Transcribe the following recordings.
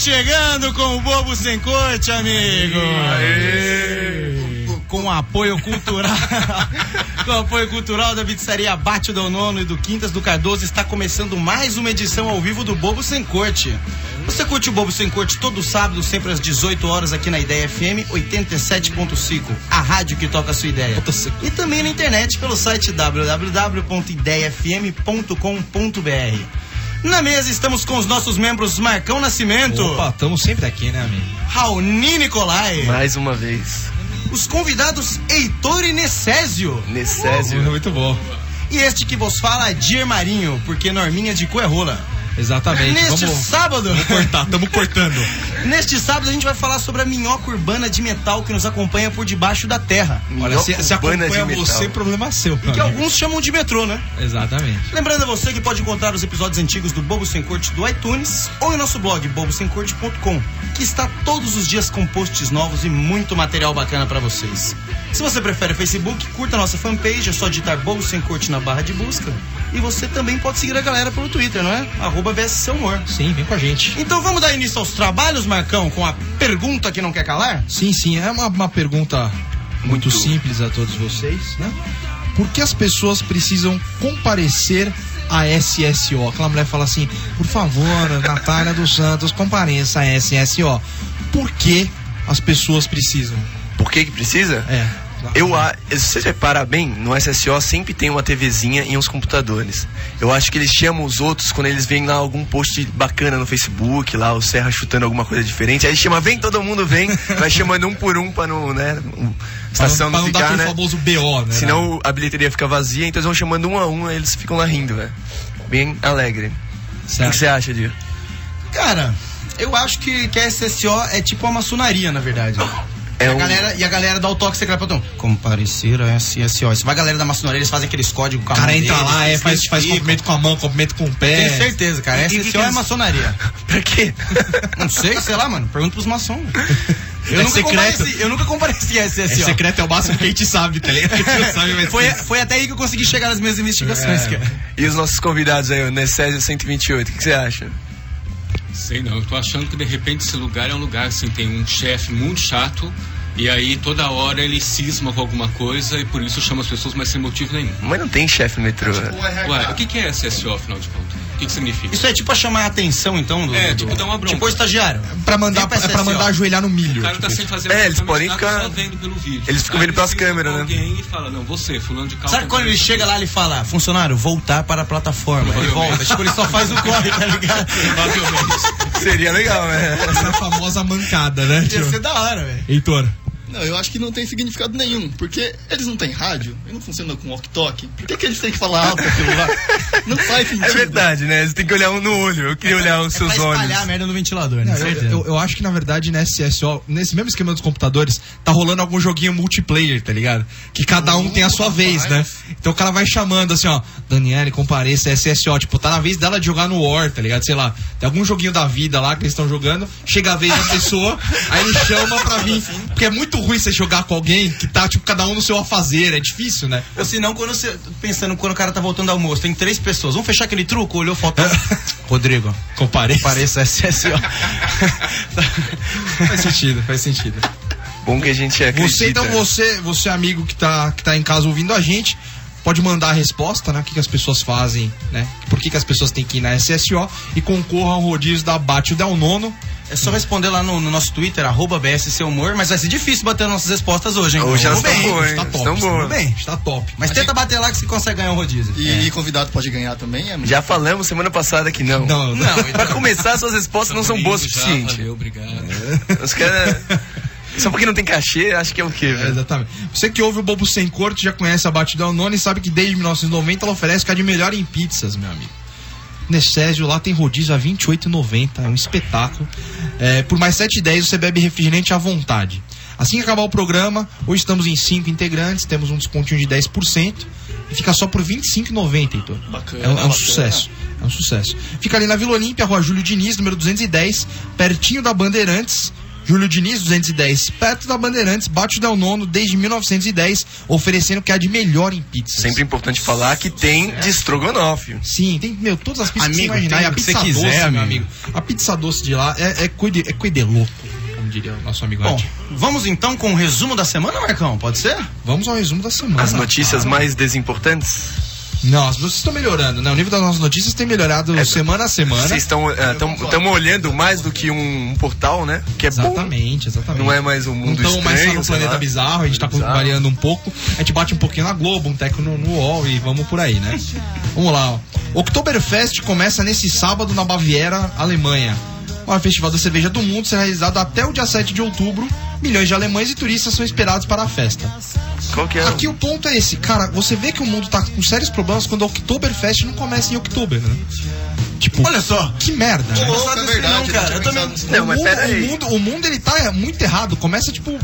chegando com o Bobo Sem Corte, amigo. Com o apoio cultural. com apoio cultural da pizzaria Bate do Nono e do Quintas do Cardoso, está começando mais uma edição ao vivo do Bobo Sem Corte. Você curte o Bobo Sem Corte todo sábado, sempre às 18 horas, aqui na Ideia FM 87.5, a rádio que toca a sua ideia. E também na internet pelo site www.ideiafm.com.br. Na mesa estamos com os nossos membros Marcão Nascimento, Opa, estamos sempre aqui, né, amigo? Raoni Nicolai, Mais uma vez. os convidados Heitor e Necésio Necésio. Muito bom. e este que vos fala, Dir Marinho, porque Norminha de cu é rola. Exatamente. Neste Vamos sábado, cortar, estamos cortando. neste sábado a gente vai falar sobre a minhoca urbana de metal que nos acompanha por debaixo da terra. Olha, se, se acompanha de você, metal. problema seu. meu Que alguns chamam de metrô, né? Exatamente. Lembrando a você que pode encontrar os episódios antigos do Bobo Sem Corte do iTunes ou em nosso blog bobosemcorte.com, que está todos os dias com posts novos e muito material bacana pra vocês. Se você prefere Facebook, curta a nossa fanpage, é só digitar Bobo Sem Corte na barra de busca. E você também pode seguir a galera pelo Twitter, não é? Arroba BSC Humor. Sim, vem com a gente. Então vamos dar início aos trabalhos, Marcão, com a pergunta que não quer calar? Sim, sim, é uma, uma pergunta muito, Muito. simples a todos vocês, né? Por que as pessoas precisam comparecer a SSO? Aquela mulher fala assim, por favor, Natália dos Santos, compareça a SSO. Por que as pessoas precisam? Por que que precisa? É. Eu, se você reparar bem, no SSO sempre tem uma TVzinha e uns computadores. Eu acho que eles chamam os outros quando eles veem lá algum post bacana no Facebook, lá o Serra chutando alguma coisa diferente. Aí chama, vem, todo mundo vem, vai chamando um por um pra não, né? Estação pra não, não dar ficar, né? famoso BO, né? Senão a bilheteria fica vazia, então eles vão chamando um a um, eles ficam lá rindo, velho. Bem alegre. O que Certo. você acha, Dio? Cara, eu acho que, que a SSO é tipo a maçonaria, na verdade. É e, a um- galera, e a galera dá o toque secreto pra todo mundo. Comparecer a SSO. Se vai a galera da maçonaria, eles fazem aqueles códigos com O a cara mão entra deles, lá, é, faz, faz cumprimento com a mão, cumprimento com o pé. Tenho certeza, cara. E- e que SSO que é eles- maçonaria. Pra quê? Não sei, sei lá, mano. Pergunta pros maçons. Eu, É nunca secreto. compareci, eu nunca compareci a É SSO. secreto, é o máximo que a gente sabe, tá ligado? Sabe, mas Foi, foi até aí que eu consegui chegar nas minhas investigações, É. cara. E os nossos convidados aí, o Necésio 128, o que você acha? Sei não, eu tô achando que de repente esse lugar é um lugar assim, tem um chefe muito chato e aí toda hora ele cisma com alguma coisa e por isso chama as pessoas, mas sem motivo nenhum. Mas não tem chefe no metrô. né? Ué, o que, que é SSO afinal de contas? O que, que significa? Isso é tipo a chamar a atenção, então, do. É, do- tipo dar uma bronca. Tipo o estagiário. pra mandar, Vem pra é pra mandar ajoelhar no milho. O cara tá tipo sem fazer É, eles podem ficar- só vendo pelo vídeo. Eles ficam Aí vendo pelas câmeras, né? alguém e fala, não, você, fulano de calça. Sabe quando ele chega lá, ele fala, funcionário, voltar para a plataforma. Ele volta. Tipo, ele só faz o corre, tá ligado? Seria legal, né? Essa é a famosa mancada, né? Ia Tipo? ser da hora, velho. Heitor. Não, eu acho que não tem significado nenhum, porque eles não têm rádio, e não funcionam com walkie-talkie. Por que, que eles têm que falar alto aquilo lá? Não faz sentido. É verdade, né? Você tem que olhar um no olho. Eu queria olhar os É pra seus olhos. espalhar a merda no ventilador, né? Não, eu, Certeza. eu- eu acho que na verdade na SSO, nesse mesmo esquema dos computadores, tá rolando algum joguinho multiplayer, tá ligado? Que cada um tem a sua vez, né? Então o cara vai chamando assim, ó, Daniele, compareça, SSO, tipo, tá na vez dela de jogar no War, tá ligado? Sei lá, tem algum joguinho da vida lá que eles estão jogando, chega a vez da pessoa, aí ele chama pra vir. Porque é muito ruim você jogar com alguém que tá, tipo, cada um no seu afazer, é difícil, né? Ou se não, quando você. Pensando quando o cara tá voltando ao almoço, tem três pessoas. Vamos fechar aquele truco? Olhou, faltou. Rodrigo, Compareça. pareça SSO. Faz sentido, faz sentido. Bom que a gente acredita. Você, então, você, você amigo que tá, que tá em casa ouvindo a gente, pode mandar a resposta, né? O que, que as pessoas fazem, né? Por que, que as pessoas têm que ir na SSO e concorra ao rodízio da Bate o Del Nono. É só responder lá no, no nosso Twitter, arroba BSC Humor, mas vai ser difícil bater as nossas respostas hoje, hein? Hoje elas estão bem. boas, hein? Está top, Estão está boas. bem. Está top. Mas tenta bater lá que você consegue ganhar um rodízio. E, e convidado pode ganhar também, é Já falamos semana passada que não. Não, Não, Pra começar, suas respostas não são boas o suficiente. Valeu, obrigado. Os caras. Só porque não tem cachê, acho que é o quê, É, velho? exatamente. Você que ouve o Bobo Sem Corte já conhece a Nono e sabe que desde 1990 ela oferece o que há de melhor em pizzas, meu amigo. Necésio lá tem rodízio a R$ 28,90, é um espetáculo. É, por mais R$ 7,10 você bebe refrigerante à vontade. Assim que acabar o programa, hoje estamos em 5 integrantes, temos um descontinho de 10% e fica só por R$ 25,90, Heitor. Bacana, É um, é um bacana. sucesso. É um sucesso. Fica ali na Vila Olímpia, Rua Júlio Diniz, número 210, pertinho da Bandeirantes. Júlio Diniz, 210. Perto da Bandeirantes, bate o Del Nono desde 1910, oferecendo o que há de melhor em pizzas. Sempre importante falar que tem de estrogonofe. Sim, tem, meu, todas as pizzas Amigo, que você imaginar. a pizza você doce, quiser, meu amigo. amigo. A pizza doce de lá é, é, cuide, é cuideloco, como diria o nosso amigo Bom, Adi. vamos então com o resumo da semana, Marcão? Pode ser? Vamos ao resumo da semana. As notícias cara. mais desimportantes. Não, as notícias estão melhorando, né? O nível das nossas notícias tem melhorado semana a semana. Vocês estão estão olhando mais do que um, um portal, né? Que é bom. Exatamente, exatamente. Não é mais um mundo estamos mais só estranho, no sei Planeta lá. Bizarro, a gente tá Bizarro. variando um pouco. A gente bate um pouquinho na Globo, um teco no, no UOL e vamos por aí, né? Vamos lá, ó. Oktoberfest começa nesse sábado na Baviera, Alemanha. O festival da cerveja do mundo será realizado até o dia 7 de outubro. Milhões de alemães e turistas são esperados para a festa. Qual que é? Aqui o ponto é esse, cara, você vê que o mundo tá com sérios problemas quando a Oktoberfest não começa em outubro, né? Tipo, Olha só. que merda, né? Sabe é verdade, não, cara. eu também-. Não, o, mas mundo, pera aí. o, mundo, o mundo ele tá muito errado. Começa tipo,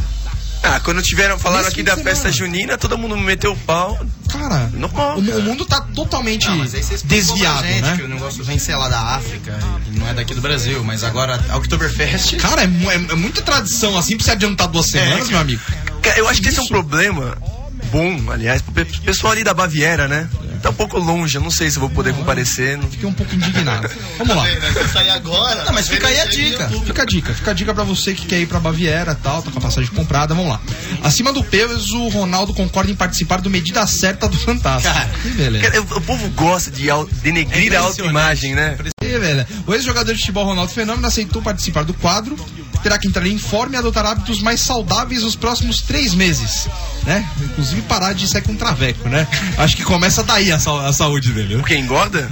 Ah, quando tiveram, falaram Nesse aqui da de festa semana. junina, todo mundo meteu o pau. cara, Normal, o, cara. o mundo tá totalmente Não, desviado, gente né? Que o negócio vem, sei lá, da África e não é daqui do Brasil, mas agora a Oktoberfest. Cara, é, é- é muita tradição assim pra você adiantar duas semanas, meu amigo. Cara, Eu acho que esse é um problema bom, aliás, pro pe- pessoal ali da Baviera, né? Tá um pouco longe, eu não sei se eu vou poder comparecer. não- Fiquei um pouco indignado. Vamos lá. Né? Sair agora. Não, mas fica aí a dica. Fica a dica, fica a dica pra você que quer ir pra Baviera e tal, tá com a passagem comprada, vamos lá. Acima do peso, o Ronaldo concorda em participar do Medida Certa do Fantástico. Cara, que beleza. Cara, o povo gosta de denegrir É a autoimagem, né? Velho, o ex-jogador de futebol Ronaldo Fenômeno aceitou participar do quadro, terá que entrar em forma e adotar hábitos mais saudáveis nos próximos três meses, né? Inclusive parar de ser com traveco, né? Acho que começa daí a, sa- a saúde dele. viu? Porque engorda?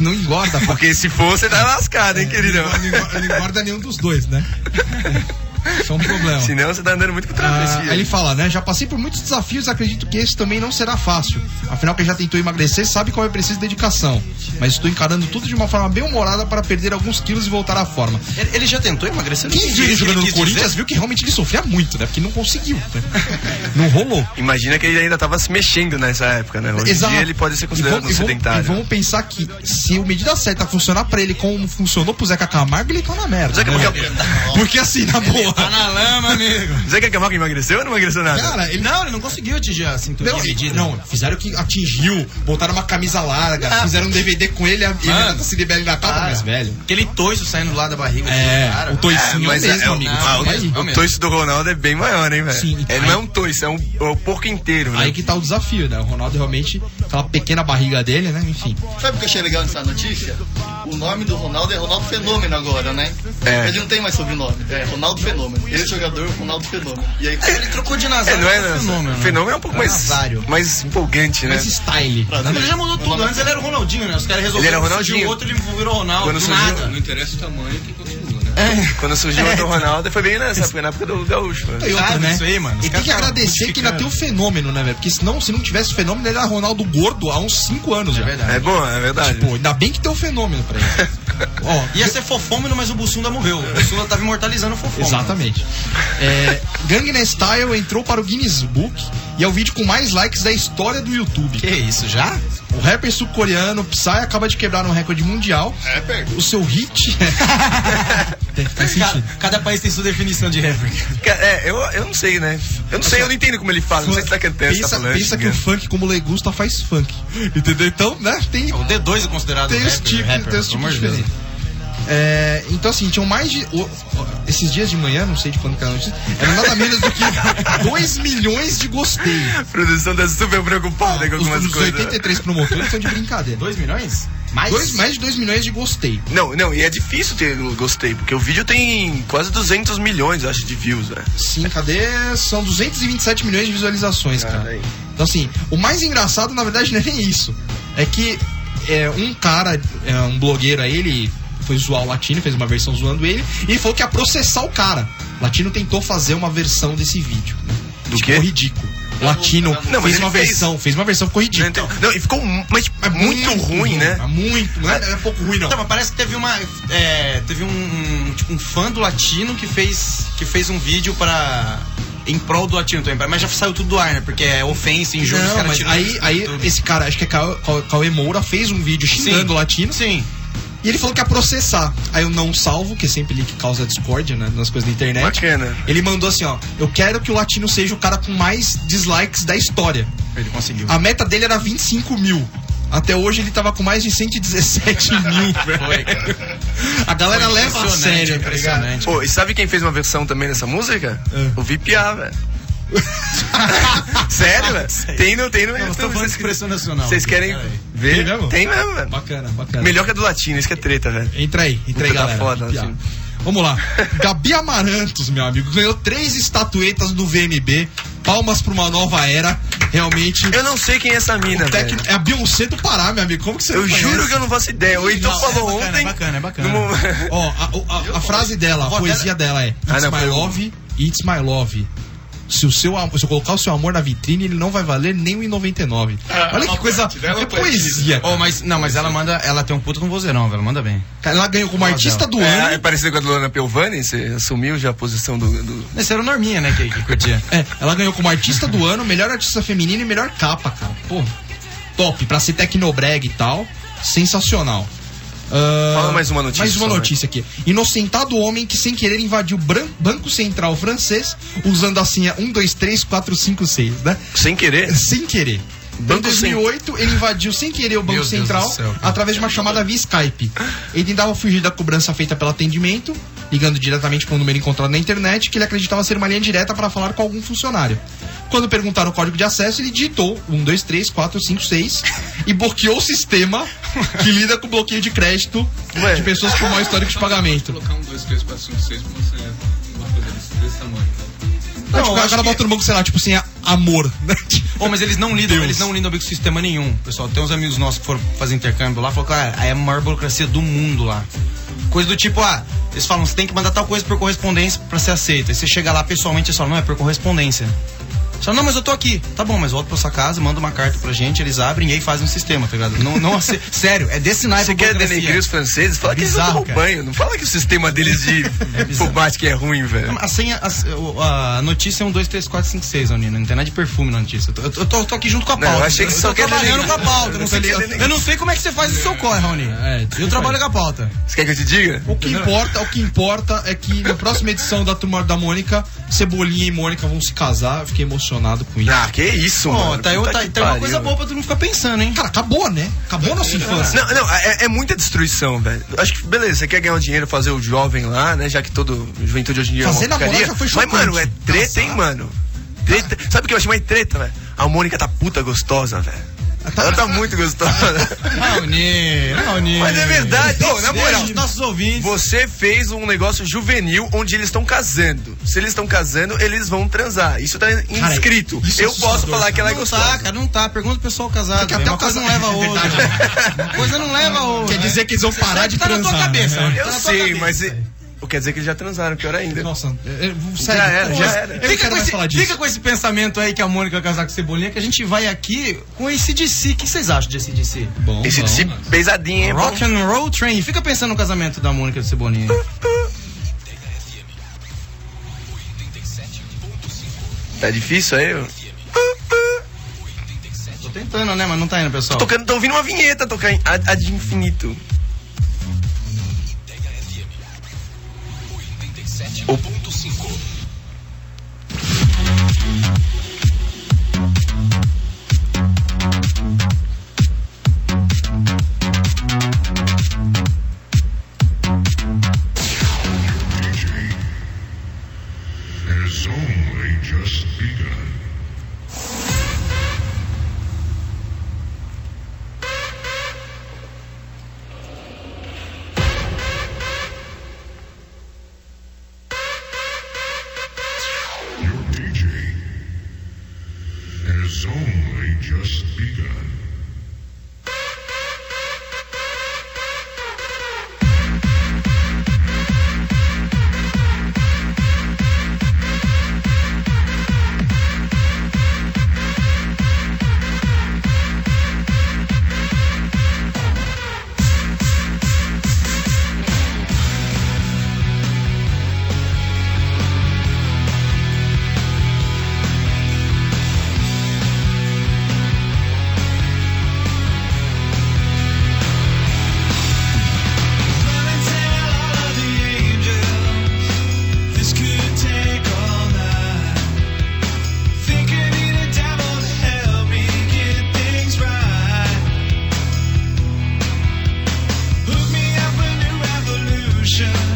Não engorda, pô. Porque se for, você tá lascado, hein, queridão? Não engorda, não engorda nenhum dos dois, né? Isso é um problema. Senão você tá andando muito com Ah, travessia. aí ele fala, né? Já passei por muitos desafios, acredito que esse também não será fácil. Afinal, quem já tentou emagrecer sabe qual é preciso dedicação. Mas estou encarando tudo de uma forma bem humorada para perder alguns quilos e voltar à forma. ele, já tentou emagrecer? Quem viu ele jogando no Corinthians dizer? viu que realmente ele sofria muito, né? Porque não conseguiu. né? Não rolou. Imagina que ele ainda tava se mexendo nessa época, né? Hoje dia ele pode ser considerado um e vamos, vamos, sedentário. e vamos pensar que se o medida certa funcionar pra ele como funcionou pro Zeca Camargo, ele tá na merda. Zeca né? Porque assim, na boa. Tá na lama, amigo. Zé Camargo emagreceu ou não emagreceu nada? Cara, ele Não, ele não conseguiu atingir a cintura Não, dividida. não, fizeram que atingiu, botaram uma camisa larga, Ah. fizeram um DVD com ele e a Mano. Renata Ciribelli na capa, Cara, mas velho. Aquele toiço saindo lá da barriga. É, do cara. o toicinho É, mas mesmo, é, amigo. é, Não, Aí- mesmo. o toiço do Ronaldo é bem maior, hein, velho? Sim, Ele aí- não é um toiço, é, um, é o porco inteiro, né? Aí que tá o desafio, né? O Ronaldo realmente, aquela pequena barriga dele, né? Enfim. Sabe o que eu achei legal nessa notícia? O nome do Ronaldo é Ronaldo Fenômeno agora, né? É. Ele não tem mais sobrenome. É Ronaldo Fenômeno. Ele é jogador Ronaldo Fenômeno. E aí, Ele trocou de É, Nazário. não é, pra né? fenômeno. Fenômeno é um pouco mais, Nazário. mais empolgante, né? Esse style. Ele já mudou tudo. Antes ele era o Ronaldinho, né? Os caras resolveram. Ele era surgiu Ronaldinho. outro, ele virou Ronaldo. Quando surgiu- nada. Não interessa o tamanho que continua, né? Quando surgiu o outro Ronaldo, foi bem nessa época, na época do Gaúcho. né? E outra, né? isso aí, mano? E tem que agradecer que ainda tem o fenômeno, né, velho? Porque senão, se não tivesse fenômeno, ele era Ronaldo gordo há uns 5 anos já. verdade. É bom, é verdade. Pô, ainda bem que tem o fenômeno pra ele. Ó, Ia ser fofômeno, mas o Bussunda morreu. O Bussunda tava imortalizando o fofômeno. Exatamente. É, Gangnam Style entrou para o Guinness Book e é o vídeo com mais likes da história do YouTube. Que isso, já? O rapper sul-coreano Psy acaba de quebrar um recorde mundial. é perto. O seu hit. Faz Cada, sentido. cada país tem sua definição de rapper. É, eu, eu não sei, né? Eu não sei, eu não entendo como ele fala. Não sei se tá cantando, se tá Pensa, falando. pensa que o funk, como Legusta, faz funk. Entendeu? Então, né? Tem, O D2 é considerado tem rapper, esse tipo, rapper, tem esse pelo tipo amor de Deus. É, então, assim, tinham mais de. o- esses dias de manhã, não sei de quando que era a notícia, eram nada menos do que 2 milhões de gostei. A produção tá super preocupada com Os, algumas os coisas. 83 promotores estão de brincadeira. 2 milhões? Mais? Dois, mais de 2 milhões de gostei. Não, não, e é difícil ter gostei, porque o vídeo tem quase 200 milhões, eu acho, de views, né? Sim, cadê? São 227 milhões de visualizações, cara. Então, assim, o mais engraçado, na verdade, não é nem isso. É que é, um cara, é, um blogueiro aí, ele foi zoar o Latino, fez uma versão zoando ele, e ele falou que ia processar o cara. O Latino tentou fazer uma versão desse vídeo. Né? Do ficou quê? ridículo. O Latino Não, mas fez uma fez. versão, fez uma versão, ficou ridículo. Então, não, e ficou mu- mas, tipo, muito, ruim, né? É muito, não é, não é pouco ruim, não. Então, mas parece que teve uma. é, teve um, tipo, um fã do latino que fez, que fez um vídeo pra. Em prol do latino também, mas já saiu tudo do ar, né? Porque é ofensa, injúria, os Não, caras mas aí, aí esse cara, acho que é Cauê Moura, fez um vídeo xingando o latino. Sim. E ele falou que ia processar. Aí eu não salvo, que é sempre ele que causa discórdia né, nas coisas da internet. Bacana. Ele mandou assim, ó. Eu quero que o latino seja o cara com mais dislikes da história. Ele conseguiu. A meta dele era 25 mil. Até hoje ele tava com mais de 117 mil, velho. A galera Foi leva a sério, tá impressionante. Pô, e sabe quem fez uma versão também dessa música? É. O VPA, velho. Sério, velho? Tem no, tem no Não, tô YouTube. falando de Vocês- expressão nacional. Vocês querem ver? Tem mesmo? Tem mesmo, velho. Bacana, bacana. Melhor que a do latino, isso que é treta, velho. Entra aí, entra aí, tá galera. foda, Piá. assim. Vamos lá. Gabi Amarantos, meu amigo, ganhou três estatuetas do VMB. Palmas pra uma nova era. Realmente. Eu não sei quem é essa mina, velho. é a Beyoncé do Pará, meu amigo. Como que você Eu não conhece? juro que eu não faço ideia. O Heitor Não, falou é bacana, ontem. é bacana, é bacana. no Ó, a, a- a frase dela, a poesia dela é: It's Ah, não, my love, it's my love. Se, o seu, se eu colocar o seu amor na vitrine, ele não vai valer nem o 1,99. Olha que coisa. É poesia. Oh, mas, não, mas ela manda. Ela tem um puta com vozeirão, velho. Ela manda bem. Ela ganhou como artista do É, ano. é parecido com a do Luana Piovani, você assumiu já a posição do. do- Esse era o Norminha, né? Que, que curtia. É, ela ganhou como artista do ano, melhor artista feminina e melhor capa, cara. Pô, top. Pra ser tecnobreg e tal, sensacional. Ah, Fala mais uma notícia Mais uma só, notícia aqui. Inocentado homem que sem querer invadiu Banco Central francês usando a senha 1, 2, 3, 4, 5, 6, né? Sem querer. Sem querer. Banco em 2008, ele invadiu sem querer o Banco Meu Central céu, através de uma chamada via Skype. Ele tentava fugir da cobrança feita pelo atendimento, ligando diretamente para um número encontrado na internet, que ele acreditava ser uma linha direta para falar com algum funcionário. Quando perguntaram o código de acesso, ele digitou 1, 2, 3, 4, 5, 6 e bloqueou o sistema que lida com bloqueio de crédito Ué. de pessoas com mau histórico de pagamento. Colocar um, dois, três, quatro, cinco, seis pra você. Uma coisa desse, tamanho. Não, tipo, o cara que- bota no banco, sei lá, tipo assim, amor. né? Ô, mas eles não lidam, Deus. eles não lidam bem com sistema nenhum. Pessoal, tem uns amigos nossos que foram fazer intercâmbio lá, falaram, cara, aí é a maior burocracia do mundo lá. Coisa do tipo, ah, eles falam, você tem que mandar tal coisa por correspondência pra ser aceita. Aí você chega lá pessoalmente e fala, não, é por correspondência. Você fala, não, mas eu tô aqui. Tá bom, mas volta pra sua casa, manda uma carta pra gente, eles abrem e aí fazem um sistema, tá ligado? Não, não Sério, é desse naipe Você quer denegrir os franceses? Fala que eles não bizarro, tomam cara. banho. Não fala que o sistema deles de informática é ruim, velho. A senha, a, a notícia é um 2, 3, 4, 5, 6, Nino. Não tem nada de perfume na notícia. Eu tô, eu tô- eu tô aqui junto com a Não, pauta. eu achei que tô só quer trabalhando com a pauta. Eu não, sei, eu, eu não sei como é que você faz o seu corre, Raoni. É, eu trabalho com a pauta. Você quer que eu te diga? O que importa, o que importa é que na próxima edição da Turma da Mônica, Cebolinha e Mônica vão se casar. Eu fiquei emocionado com isso. Ah, que isso, mano. tá, eu, tá, que tá uma coisa boa pra todo mundo ficar pensando, hein? Cara, acabou, né? Acabou a nossa infância. Não, não, é, é muita destruição, velho. Acho que, beleza, você quer ganhar um dinheiro, fazer o jovem lá, né? Já que todo juventude hoje em dia Fazer é uma namorar já foi Mas, chocante. mano, é treta, hein, mano? Treta. Sabe o que eu achei mais treta, velho? A Mônica tá puta gostosa, velho. Ela tá muito gostosa. Raoni, Raoni. Mas é verdade. Ô, na moral, Os nossos ouvintes. você fez um negócio juvenil onde eles estão casando. Se eles estão casando, eles vão transar. Isso tá inscrito. isso é eu posso assustador, falar que ela é não gostosa. tá, cara, não tá. Pergunta pro pessoal casado. Porque até o coisa não leva a É outra. verdade. Uma coisa não leva a outra. Quer dizer que eles vão parar de tá na transar. tua cabeça, né? Raoni. Eu Tá sei, mas. Quer dizer que eles já transaram, pior ainda. Nossa, é, é, sério. Já era, já era. Eu Fica com, esse, falar disso. fica com esse pensamento aí que a Mônica vai casar com Cebolinha, que a gente vai aqui com esse DC. O que vocês acham de ACDC? Bom, Esse disse pesadinho, hein? Rock and Roll Train. Fica pensando no casamento da Mônica e do Cebolinha. Tá difícil aí? Tô tentando, né? Mas não tá indo, pessoal. Tô tocando, tô ouvindo uma vinheta tocar em ad, ad infinito. O- has Nation.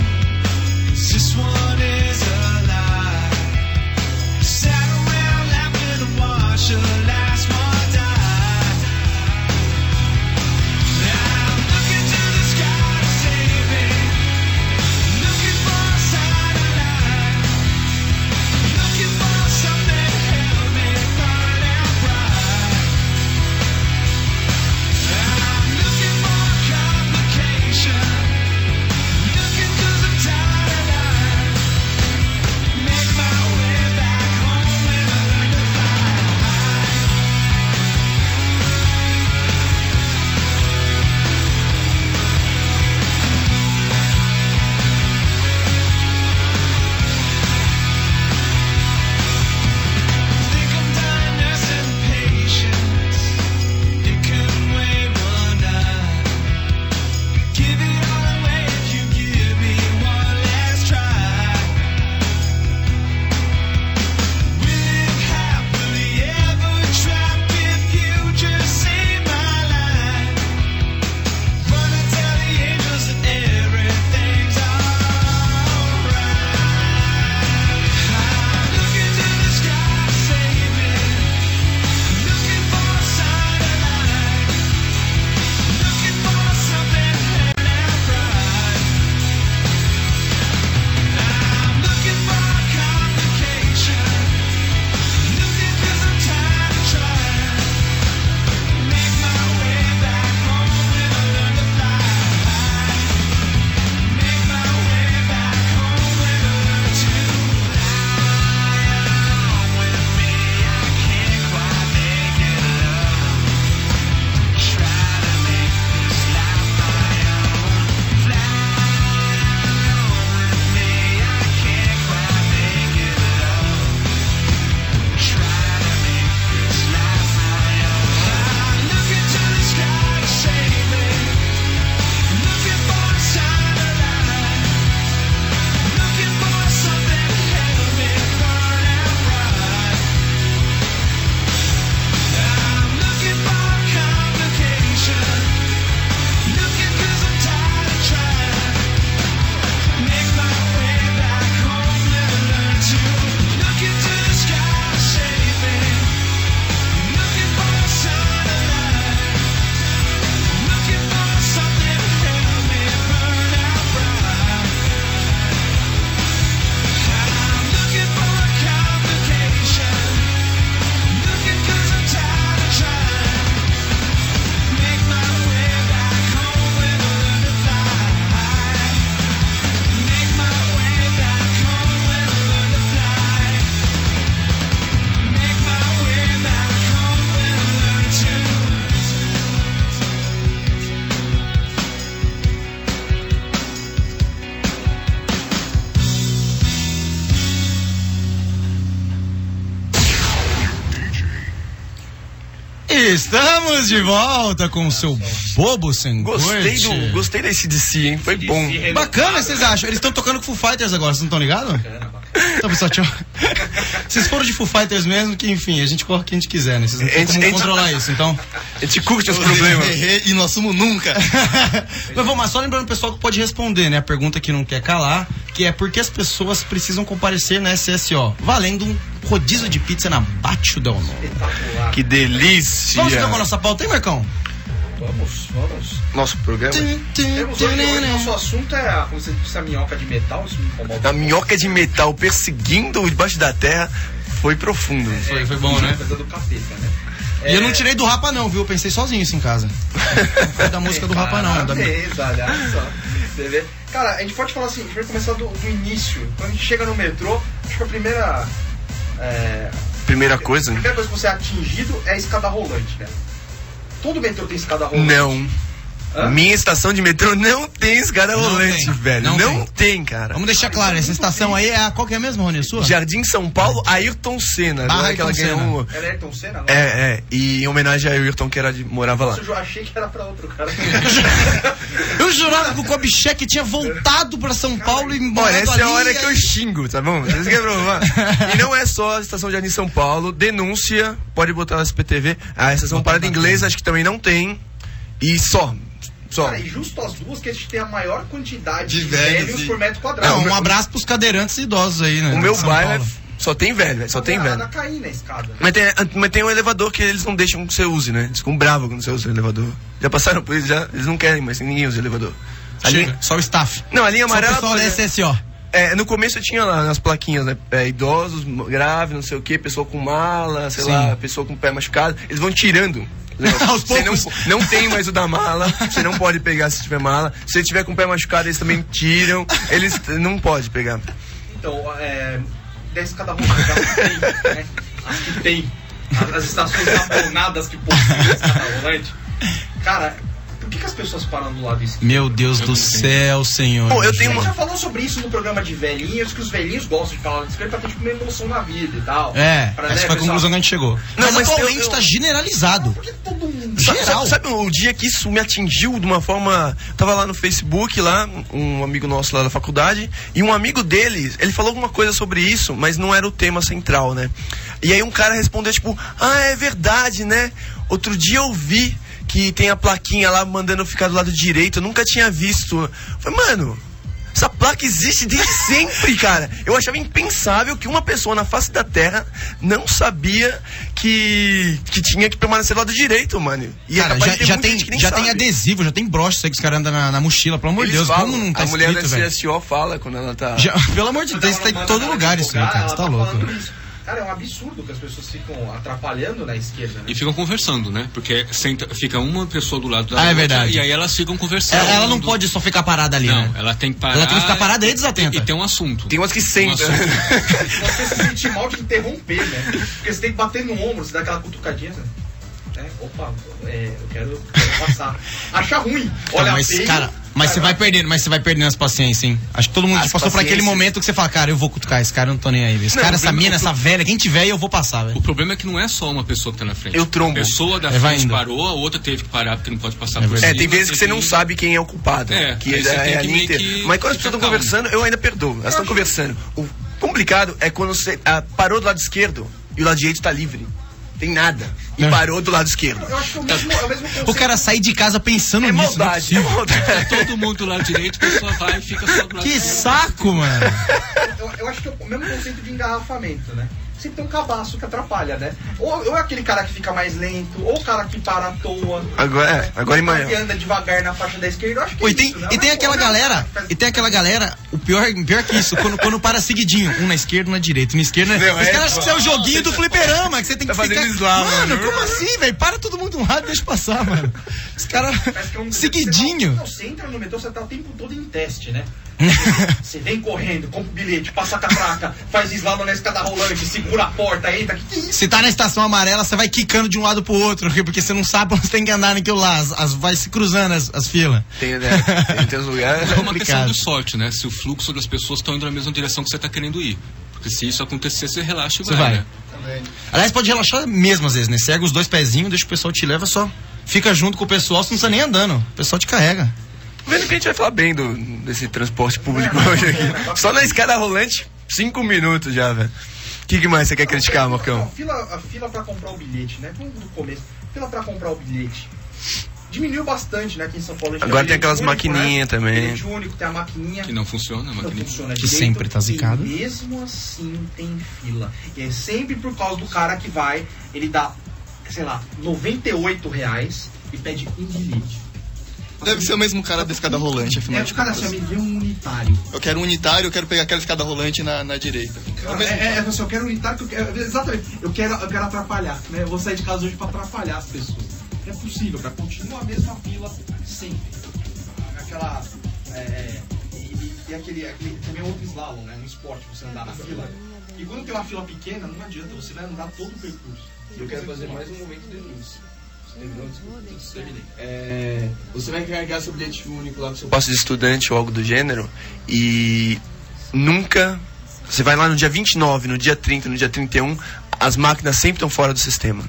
De volta com o seu bobo sem Gostei do. Gostei desse DC, hein? Foi bom. Bacana, vocês acham? Eles estão tocando com Foo Fighters agora, vocês não estão ligados? Então, pessoal, tchau. Vocês foram de Foo Fighters mesmo, que enfim, a gente corre o que a gente quiser, né? Vocês não têm Ente- como controlar isso, então. A gente curte os problemas. E não assumo nunca. Mas vamos lá, só lembrando o pessoal que pode responder, né? A pergunta que não quer calar, que é por que as pessoas precisam comparecer na SSO, valendo um rodízio de pizza na Bate Del Novo. Que delícia. Vamos então com a nossa pauta, hein, Marcão? Vamos, vamos. Nosso programa. Temos hoje, hoje nosso assunto é a, a minhoca de metal, isso me incomoda. A minhoca de metal perseguindo debaixo da terra foi profundo. Foi, foi bom, né? Coisa do capeta, né? E eu não tirei do Rapa não, viu? Eu pensei sozinho isso em casa. Não foi da música do Rapa não. Da... Parabéns, olha só. Você vê? Cara, a gente pode falar assim, a gente vai começar do, do início. Quando a gente chega no metrô, acho que a primeira. É, Primeira a coisa? primeira coisa que você é atingido é a escada rolante, né? Todo metrô tem escada rolante. Não. Hã? Minha estação de metrô não tem escada Não rolante, tem, velho. não Não, tem. tem. cara. Vamos deixar claro, essa estação aí é a. Qual que é mesmo, Rony? Sua? Jardim São Paulo, Ayrton Senna. Barra que ela Ayrton ganhou. Senna. um- Era Ayrton Senna? Não? É, é. E em homenagem a Ayrton, que era de, morava lá. Eu achei que era pra outro cara. Eu jurava que o Kubitschek tinha voltado pra São Paulo e Olha, essa é a hora e que eu xingo, tá bom? Vocês querem provar? E não é só a estação de Jardim São Paulo. Denúncia, pode botar na SPTV. A estação Parada Inglesa, acho que também não tem. E só. Só. Cara, e justo as duas que a gente tem a maior quantidade De de, velhos velhos e- por metro quadrado. Não, um abraço pros cadeirantes e idosos aí, né? O meu bairro é- só tem velho, velho, só tem Não, velho. Na escada. Mas tem, mas tem um elevador que eles não deixam que você use, né? Eles ficam bravos quando você usa o elevador. Já passaram por isso, já, eles não querem mais, ninguém usa o elevador. A Chega, linha- só o staff. não, a linha Só o amarela. pessoal da SSO. é, no começo eu tinha lá nas plaquinhas, né? É, idosos, graves, não sei o que, pessoa com mala, sei Sim. lá, pessoa com pé machucado. Eles vão tirando. Aos Você não, não tem mais o da mala, você não pode pegar se tiver mala. Se ele tiver com o pé machucado, eles também tiram. Eles não pode pegar. Então, é, da escada rolante, as que tem, né? As que tem, as, as estações abonadas que possuem a escada rolante. Cara, que, que as pessoas param do lado esquerdo? Meu Deus do céu, senhor. Pô, eu A tenho gente já uma. falou sobre isso no programa de velhinhos, que os velhinhos gostam de falar lado esquerdo pra ter tipo, uma emoção na vida e tal. É, Pra, essa né, foi a pessoal? conclusão que a gente chegou. Não, mas, mas atualmente eu- eu- tá generalizado. Por que todo mundo. Geral. sabe, sabe o dia que isso me atingiu de uma forma. Tava lá no Facebook, lá, um amigo nosso lá da faculdade, e um amigo dele, ele falou alguma coisa sobre isso, mas não era o tema central, né? E aí um cara respondeu, tipo, ah, é verdade, né? Outro dia eu vi que tem a plaquinha lá mandando eu ficar do lado direito, eu nunca tinha visto. Eu falei, mano. Essa placa existe desde sempre, cara. Eu achava impensável que uma pessoa na face da Terra não sabia que, que tinha que permanecer do lado direito, mano. E é Cara, já, já tem, já tem adesivo, já tem broche isso aí que os caras andam na, na mochila, pelo amor de Deus, falam, como não tá a mulher escrito, da velho? CSO fala quando ela tá. Já- Pelo amor de Deus, isso tá em todo lugar isso aí, cara. Você tá louco. Cara, é um absurdo que as pessoas ficam atrapalhando na esquerda, né? E ficam conversando, né? Porque senta, fica uma pessoa do lado da Ah, é outra verdade. e aí elas ficam conversando. Ela, ela não pode só ficar parada ali, Não, né? ela tem que parar. Ela tem que ficar parada e desatenta. E, e tem um assunto. Tem umas que Um sentam. assunto. Você se sente mal de interromper, né? Porque você tem que bater no ombro, você dá aquela cutucadinha, né? É, opa, é, eu quero, quero passar. Acha ruim. Então, Olha, mas, feio, cara, mas você vai perdendo, mas você vai perdendo as paciências, hein? Acho que todo mundo As passou por aquele momento que você fala, cara, eu vou cutucar esse cara, eu não tô nem aí. Esse Não, cara, essa mina, essa velha, quem tiver, eu vou passar, velho. O problema é que não é só uma pessoa que tá na frente. Eu trombo. A pessoa da É, frente indo. parou, a outra teve que parar porque não pode passar É por verdade. É, tem vezes que você não sabe quem é o culpado. É, que aí é, você tem é que a linha inteira. Mas quando as pessoas estão conversando, eu ainda perdoo. Elas estão conversando. O complicado é quando você ah, parou do lado esquerdo e o lado direito tá livre. Tem nada. E É. parou do lado esquerdo. Eu acho que é o mesmo, é o mesmo conceito. O cara sair de casa pensando É nisso, é maldade, é maldade. Todo mundo do lado direito, a pessoa vai e fica só do lado Que esquerdo. saco, mano. Eu, eu acho que é o mesmo conceito de engarrafamento, né? Sempre tem um cabaço que atrapalha, né? Ou, ou é aquele cara que fica mais lento, ou o cara que para à toa. Agora, é, agora manhã. que anda devagar na faixa da esquerda, eu acho que é e tem, isso, né? e tem aquela né, galera, faz- e tem aquela galera, o pior, pior que isso, quando, quando para seguidinho, um na esquerda, um na direita, um na esquerda. Não, os é, caras acham que isso é o joguinho do fliperama, que você tem Tá que fazendo ficar. mano, né? como assim, velho? Para todo mundo um lado e deixa passar, mano. Os caras. É um- Seguidinho. Você, não, você entra no metrô, você tá o tempo todo em teste, né? Você vem correndo, compra o bilhete, passa a catraca, faz slalom na escada rolante, segura a porta, entra. Que que é isso? Se tá na estação amarela, você vai quicando de um lado pro outro, porque você não sabe onde você tem que andar naquilo lá. As, as- vai se cruzando as, as filas. Tem, né? tem, tem uns lugares. É uma questão de sorte, né? Se o fluxo das pessoas estão indo na mesma direção que você está querendo ir. Porque se isso acontecer, você relaxa e Você vai, vai. né? também. Aliás, pode relaxar mesmo às vezes, né? Você erga os dois pezinhos, deixa o pessoal te leva só. Fica junto com o pessoal, você não precisa nem andando. O pessoal te carrega. Vendo que a gente vai falar bem do, desse transporte público hoje aqui. Só na escada rolante, cinco minutos já, velho. O que, que mais você quer criticar, Marcão? A fila, a fila pra comprar o bilhete, né? Vamos do começo. Fila pra comprar o bilhete. Diminuiu bastante, né? Aqui em São Paulo. a gente Agora tem aquelas único, maquininhas né? também. Bilhete único, tem a maquininha. Que não funciona, a não maquininha. funciona Que direito, sempre tá zicado. E mesmo assim tem fila. E é sempre por causa do cara que vai, ele dá, sei lá, 98 reais e pede um bilhete. Deve ser o mesmo cara da escada rolante, afinal É, de o cara contas. assim, me vê um unitário. Eu quero um unitário, eu quero pegar aquela escada rolante na, na direita. É É, mesmo é, é assim, eu quero unitário, que eu quero, exatamente, eu quero, eu quero atrapalhar, né? Eu vou sair de casa hoje pra atrapalhar as pessoas. É possível, cara, continua a mesma fila sempre. Aquela. É, e, e- aquele, aquele. Também é outro slalom, né? Um esporte, você andar na fila. E quando tem uma fila pequena, não adianta, você vai andar todo o percurso. Eu quero fazer mais um momento denúncia. É, você vai carregar seu bilhete único lá com seu Posse de estudante ou algo do gênero e nunca. Você vai lá no dia 29, no dia 30, no dia 31, as máquinas sempre estão fora do sistema.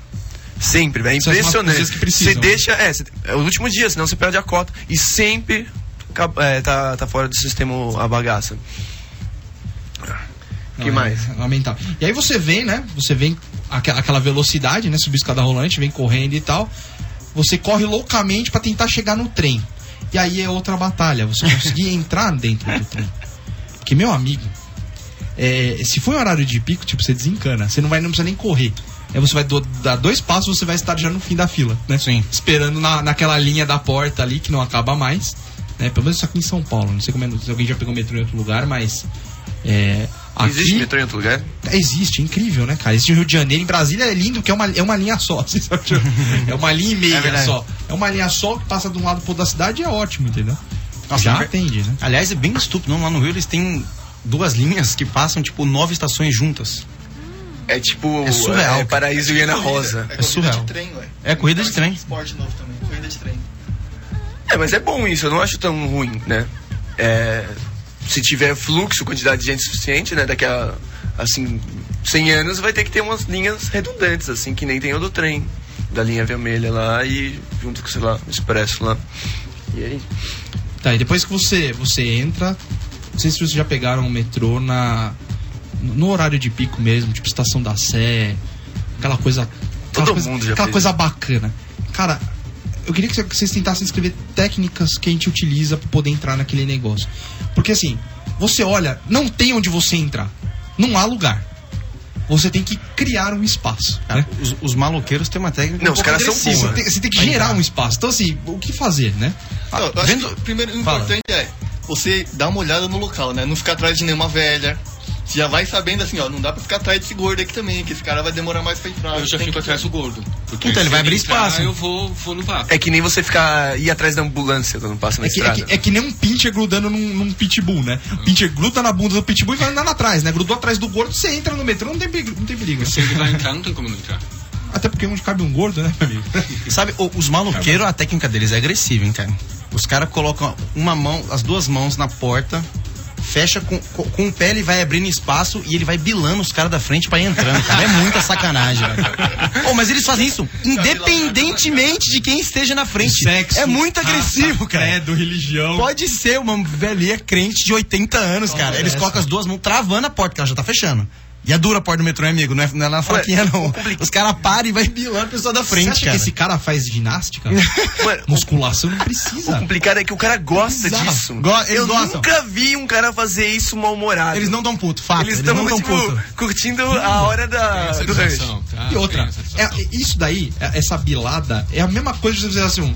Sempre. É impressionante. que Você deixa. É, você- é o último dia, senão você perde a cota. E sempre é, tá, tá fora do sistema a bagaça. que Não, é- mais? é lamentável. E aí você vem, né? Você vem aquela, aquela velocidade, né? Subir escada rolante, vem correndo e tal. Você corre loucamente pra tentar chegar no trem. E aí é outra batalha. Você conseguir entrar dentro do trem. Porque, meu amigo, é, se for em horário de pico, tipo, você desencana. Você não vai, não precisa nem correr. Aí você vai do- dar dois passos, você vai estar já no fim da fila, né? Sim. Esperando na, naquela linha da porta ali, que não acaba mais. Né? Pelo menos isso aqui em São Paulo. Não sei como é, se alguém já pegou metrô em outro lugar, mas. É, Existe aqui- metrô em outro lugar? Existe, é incrível, né, cara? Existe no Rio de Janeiro, em Brasília é lindo, que é uma, é uma linha só. assim, sabe? É uma linha e meia É só. É uma linha só que passa de um lado pro outro da cidade e é ótimo, entendeu? Nossa, Já é atende, né? Aliás, é bem estúpido, não? Lá no Rio eles têm duas linhas que passam, tipo, nove estações juntas. É tipo. É surreal, é Paraíso e Ana Rosa. É, corrida surreal. de trem, ué. É corrida de trem. Esporte novo também, corrida de trem. É, mas é bom isso, eu não acho tão ruim, né? É, se tiver fluxo, quantidade de gente suficiente, né? Daqui a, assim, 100 anos vai ter que ter umas linhas redundantes, assim, que nem tem o do trem. Da linha vermelha lá e junto com, sei lá, o expresso lá. E aí? Tá, e depois que você, você entra, não sei se vocês já pegaram o metrô na no horário de pico mesmo, tipo estação da Sé, aquela coisa, aquela Todo coisa, mundo já aquela fez coisa bacana. Cara, eu queria que vocês tentassem escrever técnicas que a gente utiliza para poder entrar naquele negócio. Porque assim, você olha, não tem onde você entrar. Não há lugar. Você tem que criar um espaço. né? Os, os maloqueiros têm uma técnica. Não, um os caras são bons, Você tem, você tem que Vai gerar entrar. um espaço. Então, assim, o que fazer, né? Não, eu acho vendo- que o primeiro o Fala. importante é você dar uma olhada no local, né? Não ficar atrás de nenhuma velha. Você já vai sabendo assim, ó, não dá pra ficar atrás desse gordo aqui também, que esse cara vai demorar mais pra entrar. Eu já fico que- atrás do gordo. Porque Então, ele vai abrir entrar, espaço. Eu vou, vou no vácuo. É que nem você ficar ir atrás da ambulância quando passa na É que, é, estrada. que, é que nem um pincher grudando num, num pitbull, né? O pincher gruda na bunda do pitbull e vai andando atrás, né? Grudou atrás do gordo, você entra no metrô, não tem, perigo- não tem perigo. Se ele vai entrar, não tem como não entrar. Até porque onde cabe um gordo, né, meu amigo? Sabe, os maloqueiros, a técnica deles é agressiva, hein, cara. Os caras colocam uma mão, as duas mãos na porta, fecha com, com, o pé, ele vai abrindo espaço e ele vai bilando os caras da frente pra ir entrando, cara. É muita sacanagem, velho. Oh, mas eles fazem isso independentemente de quem esteja na frente. é muito agressivo, cara. Credo, religião. Pode ser uma velhinha crente de 80 anos, cara. Eles colocam as duas mãos travando a porta, que ela já tá fechando. E é dura a porta do metrô, hein, amigo? Não é, não é na fraquinha, não. Os caras param e vai bilando a pessoa da Você frente, acha cara. que esse cara faz ginástica? Mano, Musculação não O precisa. complicado é que o cara gosta Exato. disso. Go- eles Eu gostam. nunca vi um cara fazer isso mal-humorado. Eles não dão puto, fato. Eles estão, tipo, puto. curtindo a hora da, do tá? E outra, é- isso daí, é- essa bilada, é a mesma coisa de você dizer assim, um.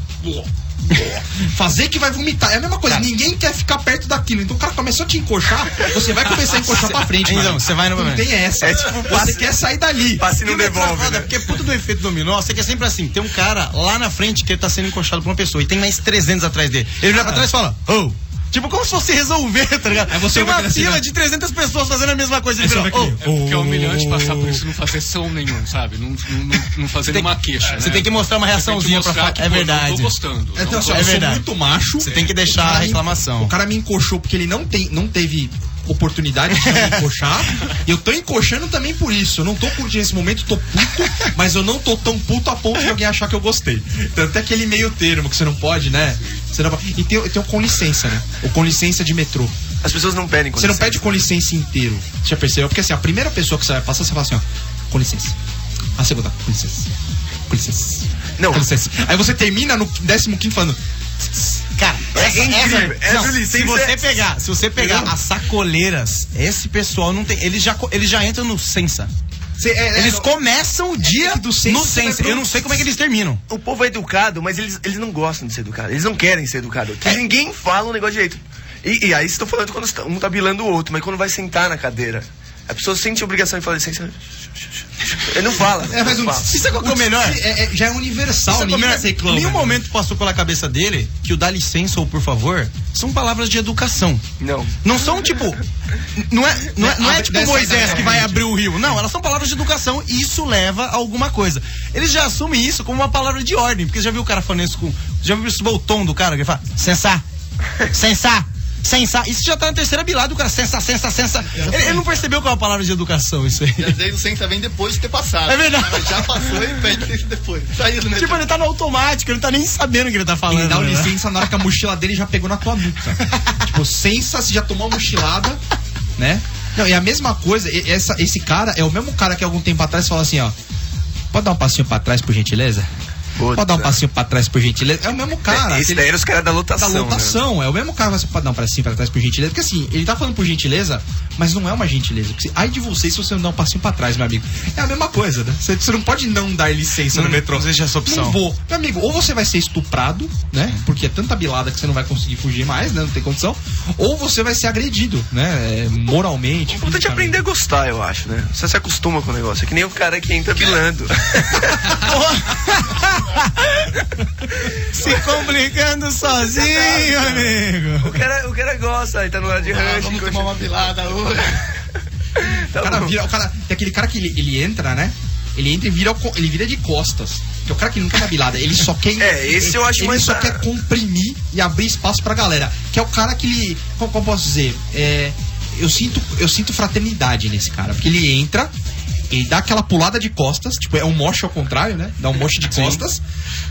Fazer que vai vomitar. É a mesma coisa. Cara. Ninguém quer ficar perto daquilo. Então o cara começou a te encoxar, você vai começar a encoxar pra frente. Então, mano. você vai no Não momento. tem essa. É tipo, você quer sair dali. Passe não é devolve, né? Porque puto do efeito dominó, você quer sempre assim, tem um cara lá na frente que ele tá sendo encoxado por uma pessoa e tem mais 300 atrás dele. Ele olha pra trás e fala, oh. Tipo, como se fosse resolver, tá ligado? Aí você tem uma fila né? de 300 pessoas fazendo a mesma coisa. Vira, vai oh. É porque é humilhante passar por isso e não fazer som nenhum, sabe? Não, não, não, fazer Tem- uma queixa. Você né? tem que mostrar uma reaçãozinha pra mostrar falar. que, É verdade. Não tô gostando. Então, Não É eu sou verdade. muito macho. Você tem que deixar a me- reclamação. O cara me encoxou porque ele não, tem, não teve oportunidade de encoxar. eu tô encoxando também por isso. Eu não tô curtindo esse momento, tô puto, mas eu não tô tão puto a ponto de alguém achar que eu gostei. Então até aquele meio termo que você não pode, né? Você não E tem, tem o com licença, né? O com licença de metrô. As pessoas não pedem com Você não pede com licença inteiro. Você já percebeu? Porque assim, a primeira pessoa que você vai passar, você fala assim, ó, com licença. A segunda, com licença. Com licença. Não. Com licença. Aí você termina no 15 falando. Cara, essa, incrível. essa, Essa não, licença se você é- pegar, se você pegar as sacoleiras, esse pessoal não tem, eles já eles já entram no sensa. Você- é- é- Eles não- começam o dia que do sensa no Eu não sei como é que eles terminam. O povo é educado, mas eles, eles não gostam de ser educado. Eles não querem ser educado. Ninguém fala um negócio direito. E, e aí estou falando quando um tá bilando o outro, mas quando vai sentar na cadeira, a pessoa sente a obrigação de falar licença. Ele não fala. É, mas não o, fala. se sabe qual que é o melhor? É- é- já é universal, como é? reclama. Em nenhum né? momento passou pela cabeça dele que o dá licença ou por favor são palavras de educação. Não. Não são tipo. Não é, não é, não é tipo Moisés que vai abrir o rio. Não, elas são palavras de educação e isso leva a alguma coisa. Eles já assumem isso como uma palavra de ordem, porque já viu o cara falando isso com. Já viu esse o tom do cara que ele fala, sensar, sensar. Sensar, isso já tá na terceira bilada, o cara sensa, sensa, sensa. Ele, ele não percebeu que é uma palavra de educação, isso aí. E às vezes o sensa vem depois de ter passado. É verdade. Mas já passou e pede licença depois. Saiu do metrô. Tipo, ele tá no automático, ele tá nem sabendo o que ele tá falando. Ele dá o né? licença na hora que a mochila dele já pegou na tua nuca. tipo, sensa, você já tomou a mochilada, né? Não, e a mesma coisa, essa, esse cara é o mesmo cara que algum tempo atrás fala assim, ó. Pode dar um passinho pra trás, por gentileza? Puta. Pode dar um passinho pra trás, por gentileza? É o mesmo cara. Esse aquele- daí era os caras da da lotação. né? lotação. É o mesmo cara você pode dar um passinho pra trás por gentileza. Porque assim, ele tá falando por gentileza, mas não é uma gentileza. Porque, ai de você se você não dá um passinho pra trás, meu amigo. É a mesma coisa, né? Você, você não pode não dar licença Não- no metrô. não existe essa opção. Não vou. Meu amigo, ou você vai ser estuprado, né? Porque é tanta bilada que você não vai conseguir fugir mais, né? Não tem condição. Ou você vai ser agredido, né? É, moralmente. O importante é aprender a gostar, eu acho, né? Você se acostuma com o negócio. É que nem o cara que entra bilando. Se complicando sozinho, amigo. o, cara, o cara gosta, ele tá no hora de Ah, rush. vamos coxa- tomar uma bilada hoje. Tá O cara bom. vira, o cara, tem aquele cara que ele, ele entra, né? Ele entra e vira, ele vira de costas. Que é o cara que nunca dá bilada. Ele só quer. É, esse eu acho ele mais só da- quer comprimir e abrir espaço pra galera. Que é o cara que ele. Como, como posso dizer? É, eu, sinto, eu sinto fraternidade nesse cara. Porque ele entra, ele dá aquela pulada de costas, tipo, é um moche ao contrário, né? Dá um moche de costas,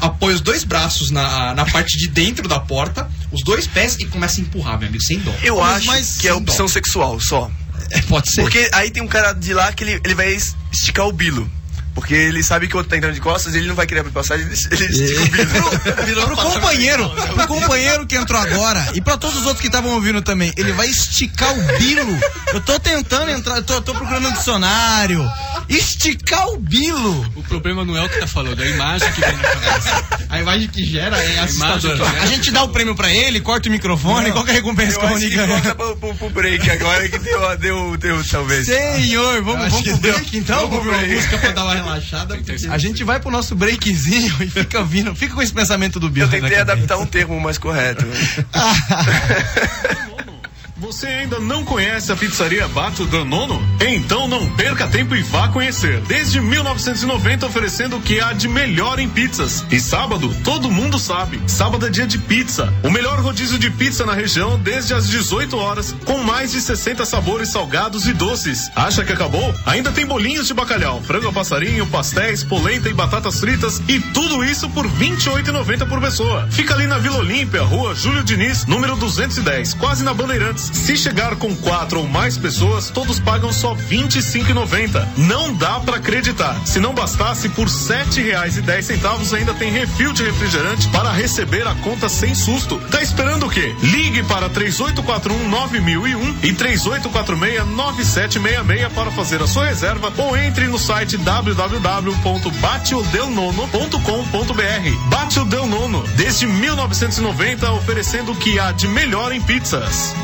apoia os dois braços na, na parte de dentro da porta, os dois pés e começa a empurrar, meu amigo, sem dó. Eu Mas- acho mas que é sem dó. opção sexual só. É, pode ser. Porque aí tem um cara de lá que ele, ele vai es- esticar o bilo. Porque ele sabe que o outro tá entrando de costas, ele não vai querer abrir passagem, ele, ele estica o bilo. Virou Pro companheiro, pro companheiro que entrou agora e pra todos os outros que estavam ouvindo também, ele vai esticar o bilo. Eu tô tentando entrar, eu tô, eu tô procurando um dicionário. Esticar o bilo. O problema não é o que tá falando, é a imagem que vem na cabeça. A imagem que gera é assustadora. que A gente dá o prêmio pra ele, corta o microfone, qual que é a recompensa que a Rony ganha? volta pro, pro, pro break agora que deu, deu, deu talvez. Senhor, vamos, Acho vamos pro deu. break então? Vamos uma música pra dar uma relaxada. porque- A gente vai pro nosso breakzinho e fica ouvindo, fica com esse pensamento do Bilo. Eu tentei adaptar um termo mais correto. Você ainda não conhece a pizzaria Bato Danono? Então não perca tempo e vá conhecer. Desde 1990 oferecendo o que há de melhor em pizzas. E sábado, todo mundo sabe, sábado é dia de pizza. O melhor rodízio de pizza na região desde as 18 horas, com mais de 60 sabores salgados e doces. Acha que acabou? Ainda tem bolinhos de bacalhau, frango a passarinho, pastéis, polenta e batatas fritas e tudo isso por R$ 28,90 por pessoa. Fica ali na Vila Olímpia, rua Júlio Diniz, número 210, quase na Bandeirantes. Se chegar com quatro ou mais pessoas, todos pagam só R$ 25,90. Não dá pra acreditar. Se não bastasse, por R$ 7,10 ainda tem refil de refrigerante para receber a conta sem susto. Tá esperando o quê? Ligue para 3841 9001 e 3846-9766 para fazer a sua reserva ou entre no site www.bateodelnono.com.br. Bate o Del Nono, desde 1990, oferecendo o que há de melhor em pizzas.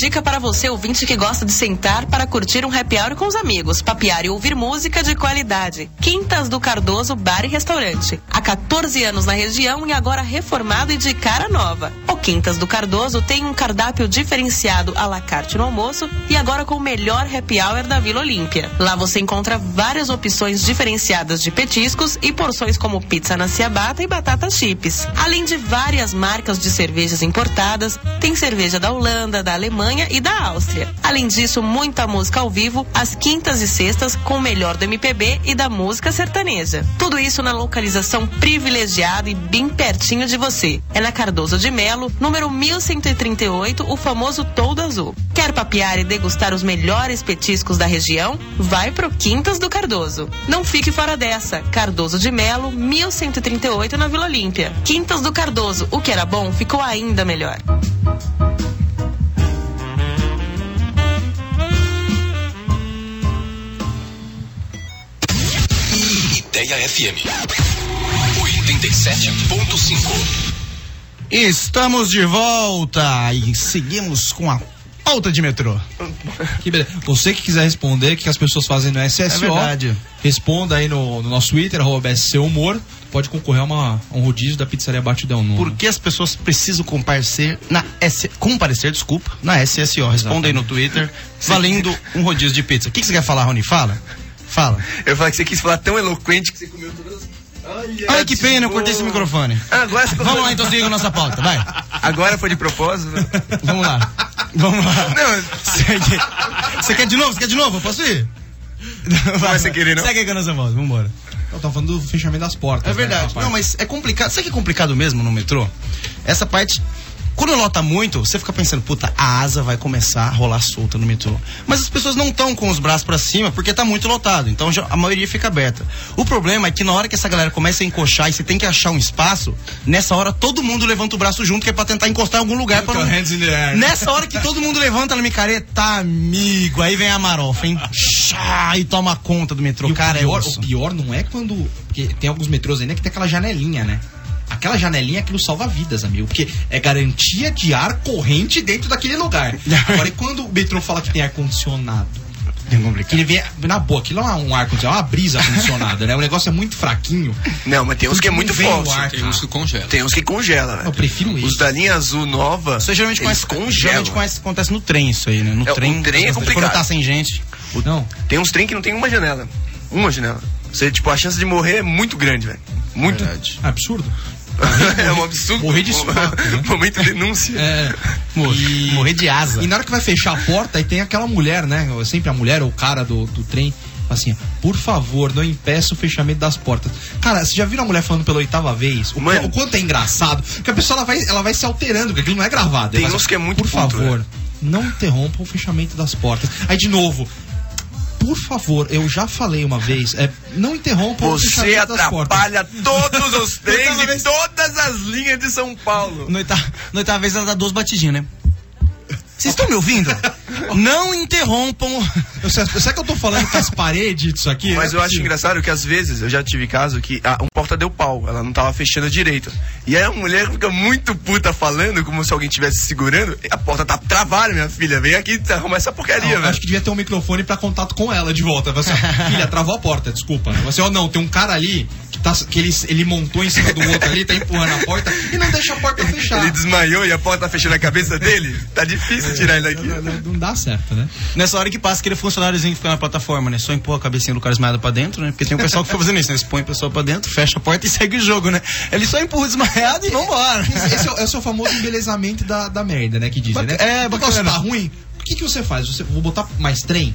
Dica para você, ouvinte que gosta de sentar para curtir um happy hour com os amigos, papear e ouvir música de qualidade. Quintas do Cardoso Bar e Restaurante. Há 14 anos na região e agora reformado e de cara nova. O Quintas do Cardoso tem um cardápio diferenciado à la carte no almoço e agora com o melhor happy hour da Vila Olímpia. Lá você encontra várias opções diferenciadas de petiscos e porções como pizza na ciabatta e batata chips. Além de várias marcas de cervejas importadas, tem cerveja da Holanda, da Alemanha e da Áustria. Além disso, muita música ao vivo, às quintas e sextas, com o melhor do MPB e da música sertaneja. Tudo isso na localização privilegiada e bem pertinho de você. É na Cardoso de Melo, número 1138, o famoso Toldo Azul. Quer papear e degustar os melhores petiscos da região? Vai pro Quintas do Cardoso. Não fique fora dessa. Cardoso de Melo, 1138 na Vila Olímpia. Quintas do Cardoso. O que era bom ficou ainda melhor. FM 87.5. Estamos de volta e seguimos com a pauta de metrô. Que beleza. Você que quiser responder o que as pessoas fazem no SSO, É verdade. responda aí no, no nosso Twitter, arroba BSC Humor. Pode concorrer a, uma, a um rodízio da pizzaria Batidão Nuno. Por que as pessoas precisam comparecer na S... comparecer, desculpa, na SSO? Responda aí no Twitter, valendo um rodízio de pizza. O que, que você quer falar, Rony? Fala. Fala. Eu falei que você quis falar tão eloquente que você comeu todas as. Ai, que pena, eu cortei esse microfone. Agora você Vamos lá, então siga a nossa pauta, vai. Agora foi de propósito? Vamos lá. Vamos lá. Não, Segue. Você quer de novo? Você quer de novo? Eu posso ir? vai sem querer, não? Segue aí com a nossa volta, vambora. Eu tava falando do fechamento das portas. É verdade. né. Não, mas é complicado. Sabe que é complicado mesmo no metrô? Essa parte. Quando lota muito, você fica pensando, puta, a asa vai começar a rolar solta no metrô. Mas as pessoas não estão com os braços pra cima porque tá muito lotado. Então já- a maioria fica aberta. O problema é que na hora que essa galera começa a encoxar e você tem que achar um espaço, nessa hora todo mundo levanta o braço junto, que é pra tentar encostar em algum lugar. Pra Put não... air. Nessa hora que todo mundo levanta na micareta, amigo, aí vem a marofa, hein? Chá, e toma conta do metrô. E o Cara, é pior, osso. o pior não é quando. Porque tem alguns metrôs ainda que tem aquela janelinha, né? Aquela janelinha é aquilo salva vidas, amigo. Porque é garantia de ar corrente dentro daquele lugar. Agora, e quando o metrô fala que tem ar-condicionado? É ele vem. Na boa, aquilo não é um ar-condicionado, é uma brisa condicionada, né? O negócio é muito fraquinho. Não, mas tem uns que é muito o forte. ar, Tem uns que congela. Tem uns que congela, velho. Eu prefiro Os isso. da linha azul nova. Isso geralmente, eles conhece, geralmente conhece- acontece no trem, isso aí, né? No É, o trem. trem é Quando complicado. tá sem gente. Não. Tem uns trem que não tem uma janela. Uma janela. Você, tipo, a chance de morrer é muito grande, velho. Muito. É absurdo. É um absurdo. Morrer de sovaco, né? Momento de denúncia. É. Morrer, morrer de asa. E na hora que vai fechar a porta, aí tem aquela mulher, né? Sempre a mulher ou o cara do, do trem. Assim, por favor, não impeça o fechamento das portas. Cara, você já viu a mulher falando pela oitava vez? O, Mano. o quanto é engraçado? Que a pessoa ela vai, ela vai se alterando, porque aquilo não é gravado. Tem uns que é muito Por puto, favor, né? não interrompa o fechamento das portas. Aí, de novo. Por favor, eu já falei uma vez, é, não interrompa Você atrapalha todos os trens e todas as linhas de São Paulo. No oitava, no oitava vez ela dá duas batidinhas, né? Vocês estão me ouvindo? Não interrompam. Eu Será que eu tô falando com as paredes disso aqui? Mas Não eu é acho engraçado que às vezes eu já tive caso que a, um porta deu pau, ela não tava fechando direito. E aí a mulher fica muito puta falando, como se alguém estivesse segurando. A porta tá travada, minha filha. Vem aqui arrumar essa porcaria, velho. acho que devia ter um microfone pra contato com ela de volta. Você, filha, travou a porta, desculpa. Você, ó, não, tem um cara ali que, tá, que ele, ele montou em cima do outro ali, tá empurrando a porta e não deixa a porta fechar. Ele desmaiou e a porta tá fechando a cabeça dele. Tá difícil tirar ele daqui. Não, não- não dá certo, né? Nessa hora que passa aquele funcionáriozinho que fica na plataforma, né? Só empurra a cabecinha do cara desmaiado pra dentro, né? Porque tem um pessoal que fica fazendo isso, né? Eles põem a pessoa pra dentro, fecha a porta e segue o jogo, né? Ele só empurra o desmaiado e vambora. Esse é, o- esse é o famoso embelezamento da, da merda, né? Que dizem, né? É, o negócio bacana. tá ruim. O que, que você faz? Você, vou botar mais trem?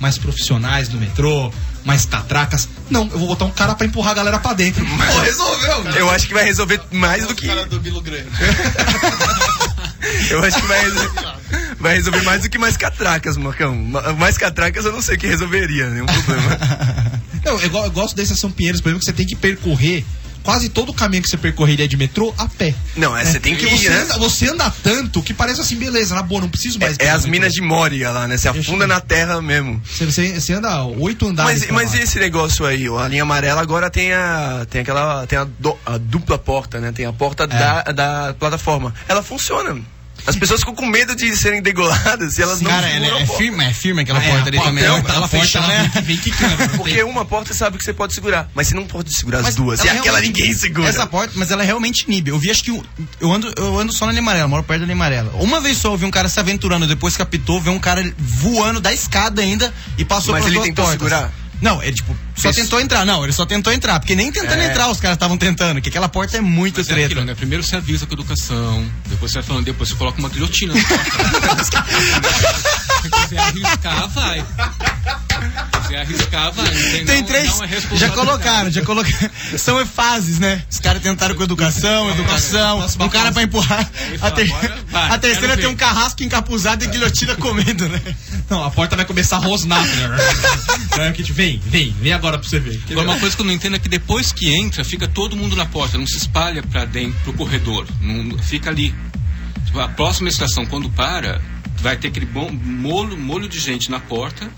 Mais profissionais no metrô? Mais catracas? Não, eu vou botar um cara pra empurrar a galera pra dentro. Pô, resolveu, Eu acho que vai resolver mais do que. cara do Bilo Grande. Eu acho que vai resolver, vai resolver mais do que mais catracas, Marcão. Ma- Mais catracas eu não sei que resolveria, nenhum problema. Não, eu, eu gosto da Estação Pinheiros, por exemplo, que você tem que percorrer quase todo o caminho que você percorreria de metrô a pé. Não, é, você tem que ir, você, né? anda, você anda tanto que parece assim, beleza, na boa, não preciso mais. É, é as minas de Moria lá, né? Você afunda na terra mesmo. Você, você, você anda oito andares. Mas, mas e esse negócio aí? ó, A linha amarela agora tem a. Tem aquela. Tem a, do- a dupla porta, né? Tem a porta da, da plataforma. Ela funciona. As pessoas ficam com medo de serem degoladas e elas não Cara, ela é firme, é firme aquela É, porta a ali porta também. é Ela, ela a porta, fecha, ela né? vem- vem quicando. Porque uma porta sabe que você pode segurar, mas você não pode segurar as Mas duas. E ela aquela ninguém segura. Essa porta, mas ela realmente inibe. Eu vi, acho que um- eu ando, eu ando só na linha amarela, moro perto da linha amarela. Uma vez só eu vi um cara se aventurando, depois que apitou, vi um cara voando da escada ainda e passou Mas pelas ele duas tentou portas. segurar? Não, ele tipo, só tentou entrar. Não, ele só tentou entrar, porque nem tentando É. entrar os caras estavam tentando, que aquela porta é muito Mas é treta. aquilo, né? Primeiro você avisa com educação, depois você vai falando, depois você coloca uma guilhotina na porta. Se quiser arriscar, vai. Se quiser arriscar, vai. Tem, Tem não, três, não é já colocaram, já colocaram. São fases, né? Os caras tentaram com educação, educação, um cara pra empurrar. A, ter- vai, a terceira tem ver. um carrasco encapuzado e guilhotina comendo, né? Não, a porta vai começar a rosnar. né? É, tipo, vem, vem, vem agora pra você ver. Agora, uma coisa que eu não entendo é que depois que entra, fica todo mundo na porta, não se espalha pra dentro, pro corredor. Não, fica ali. Tipo, a próxima estação, quando para, vai ter aquele bom molho, molho de gente na porta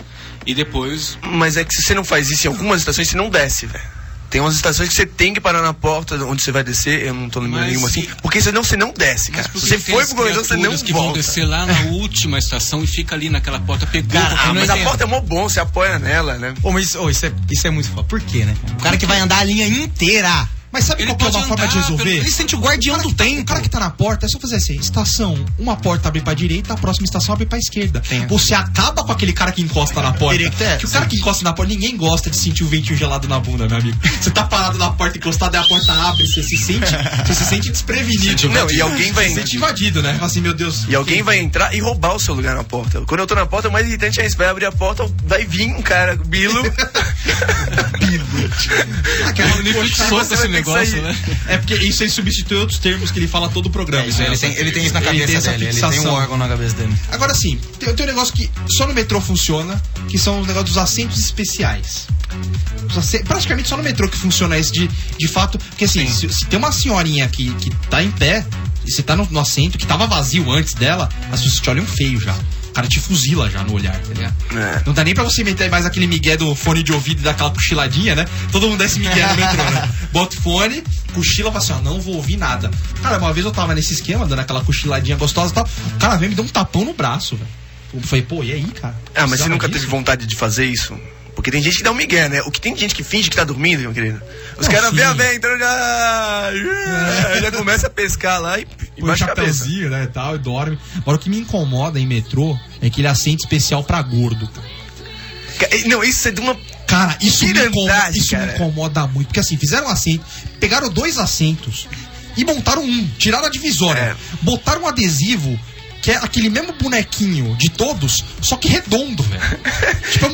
e depois. Mas é que se você não faz isso em algumas estações, você não desce, velho. Tem umas estações que você tem que parar na porta onde você vai descer, eu não tô lembrando Mas nenhuma assim, se- porque senão você não desce, cara. Se você foi pro corredor, você não que vão volta. descer lá na última estação e fica ali naquela porta pegou. Cara, porque Ah, mas a porta é mó bom, você apoia nela, né? Ô, mas ô, isso, é, isso é muito foda. Por quê, né? O cara que vai andar a linha inteira. Mas sabe Ele qual que é uma forma de resolver? pelo- Ele sente o guardião do O tempo. cara que tá na porta é só fazer assim: estação, uma porta abre pra direita, a próxima estação abre pra esquerda. Tem. Você acaba com aquele cara que encosta na porta. Que ter, que o cara que encosta na porta, ninguém gosta de sentir o ventinho gelado na bunda, meu amigo. Você tá parado na porta encostado, aí a porta abre, você se sente, você se sente desprevenido. Não, e alguém vai- Se sente invadido, né? Fala assim, meu Deus. E alguém vai entrar e roubar o seu lugar na porta. Quando eu tô na porta, o mais irritante é isso. Vai abrir a porta, vai vir um cara, Bilo. Ah, que é uma Ele coisa- fixou você com esse que negócio, sair. né? É porque isso aí substitui outros termos que ele fala todo o programa. É, isso, né? ele, tem, ele tem isso na Ele cabeça tem essa dele. Ele tem um fixação. órgão na cabeça dele. Agora sim, tem, tem um negócio que só no metrô funciona, que são os negócios dos assentos especiais. Praticamente só no metrô que funciona esse de, de fato. Porque assim, se, se tem uma senhorinha que, que tá em pé, e você tá no, no assento que tava vazio antes dela, as pessoas te olham feio já. O cara te fuzila já no olhar, tá ligado? É. Não dá nem pra você meter mais aquele migué do fone de ouvido e dar aquela cochiladinha, né? Todo mundo dá esse migué no metrô, né? Bota o fone, cochila, fala assim, ó, não vou ouvir nada. Cara, uma vez eu tava nesse esquema, dando aquela cochiladinha gostosa e tal, o cara veio me dar um tapão no braço, velho. Eu falei, pô, e aí, cara? Ah, mas você nunca disso? teve vontade de fazer isso? Porque tem gente que dá um migué, né? O que tem gente que finge que tá dormindo, meu querido. Os caras sim. vê a véia entrando já. Já começa a pescar lá e, e Põe baixa a cabeça. né, e tal, e dorme. Agora, o que me incomoda em metrô é aquele assento especial pra gordo. Não, isso é de uma. Cara, isso, me incomoda, isso me cara. incomoda muito. Porque assim, fizeram um assento, pegaram dois assentos e montaram um, tiraram a divisória, É. botaram um adesivo. Que é aquele mesmo bonequinho de todos, só que redondo, velho. tipo, é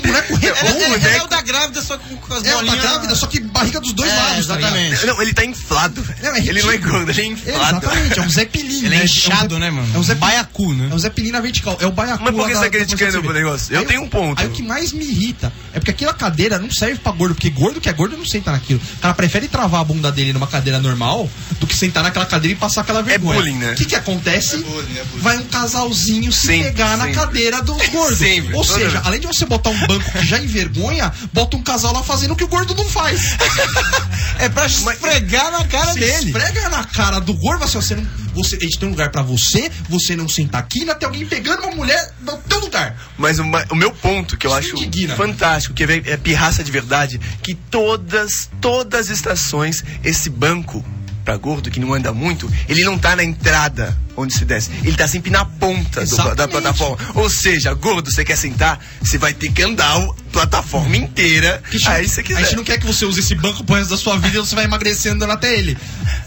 um boneco É da grávida, só com, com as É, o da bolinhas. grávida, só que barriga dos dois É, lados, tá exatamente. Não, ele tá inflado, velho. Não, é ele não é gordo, ele é inflado. Exatamente, é um Zé Pelim, Ele né? é inchado, um Zé- né, mano? É um Zé Baiacu, né? É o Zé Pelim na vertical, é o baiacu Mas por que você tá criticando o negócio? Eu Aí tenho um ponto. Aí o que mais me irrita é porque aquela cadeira não serve pra gordo, porque gordo que é gordo não senta naquilo. O cara prefere travar a bunda dele numa cadeira normal do que sentar naquela cadeira e passar aquela vergonha. bullying, né? O que que acontece? bullying, é bullying. Vai um casalzinho se Sempre, pegar na sempre. cadeira dos gordos. Sempre, Ou seja, vez. além de você botar um banco que já envergonha, bota um casal lá fazendo o que o gordo não faz. É pra esfregar na cara dele. esfrega na cara do gordo, assim, você não, você, a gente tem um lugar pra você, você não senta aqui, ainda tem alguém pegando uma mulher no teu lugar. Mas o, meu ponto, que eu Isso acho indigna. fantástico, que é, é pirraça de verdade, que todas, todas as estações, esse banco pra gordo que não anda muito, ele não tá na entrada onde se desce. Ele tá sempre na ponta do- da plataforma. Ou seja, gordo, você quer sentar, você vai ter que andar a plataforma inteira. Que a Aí você A quiser. gente não quer que você use esse banco pro resto da sua vida e você vai emagrecendo andando até ele.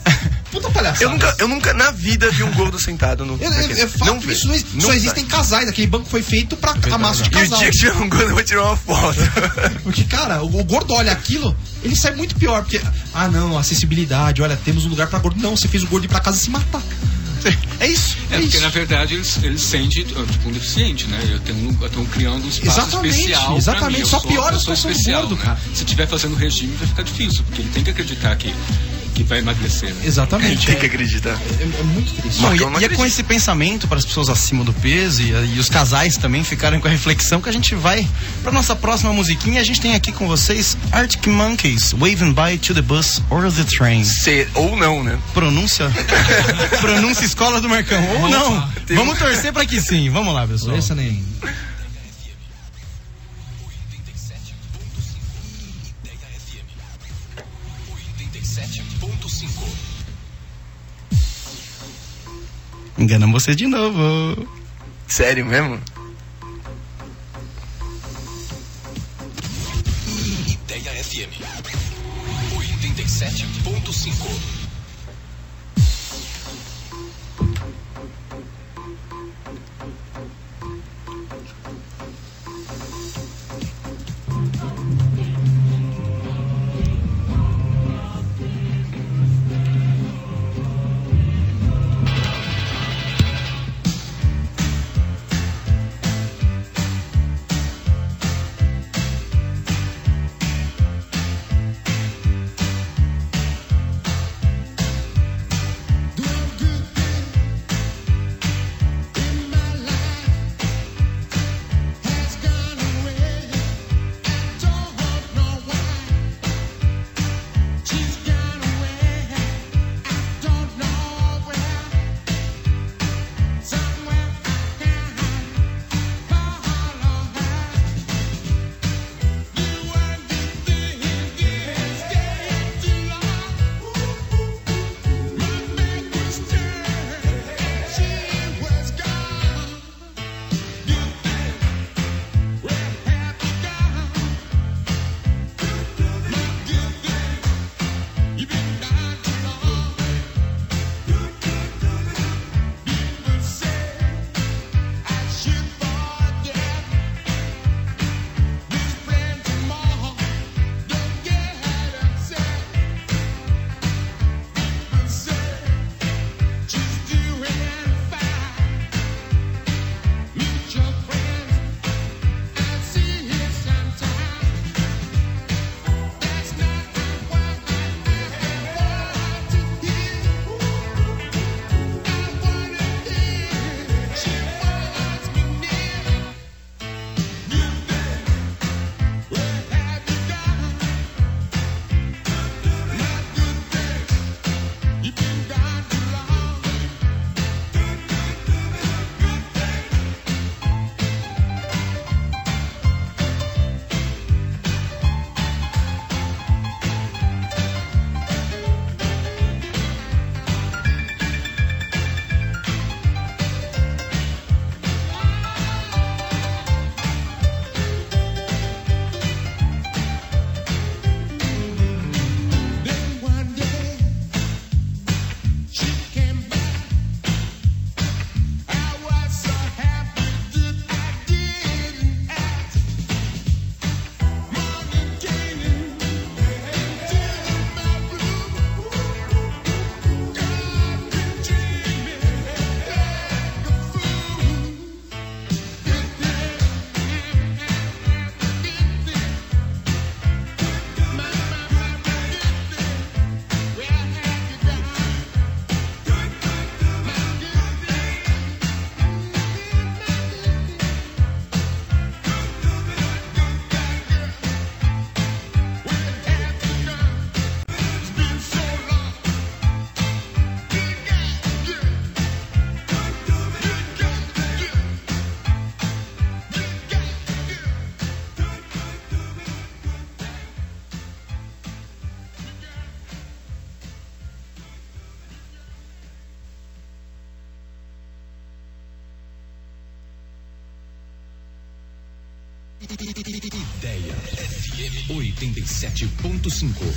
Puta palhaçada. Eu nunca, eu nunca na vida vi um gordo sentado no. Eu, eu, eu falo que vi. isso não, exi- só existem casais, aquele banco foi feito pra amasso de E o casal. dia que tiver um gordo, eu vou tirar uma foto. Porque, cara, o, o gordo olha aquilo, ele sai muito pior, porque, ah não, acessibilidade, olha, temos um lugar pra gordo. Não, você fez o gordo ir pra casa se matar. É isso, É, é, porque isso. na verdade eles, eles sentem tipo um deficiente, né? Eu tenho, eu tenho criando um espaço Exatamente, especial. exatamente. mim. Só piora a uma pessoa situação do especial, gordo, né? cara. Se estiver fazendo regime, vai ficar difícil, porque ele tem que acreditar que que vai emagrecer. Né? Exatamente. Tem que acreditar. É, é muito triste. Não, Mas e, e é com esse pensamento para as pessoas acima do peso e, e os casais também ficarem com a reflexão que a gente vai para nossa próxima musiquinha. A gente tem aqui com vocês Arctic Monkeys, Waving By to the Bus or the Train. Ser ou não, né? Pronúncia? Pronúncia escola do Marcão. Ou não. Tem Vamos torcer para que sim. Vamos lá, pessoal. Essa nem. Enganamos você de novo. Sério mesmo? Ideia FM 87.5. 87.5.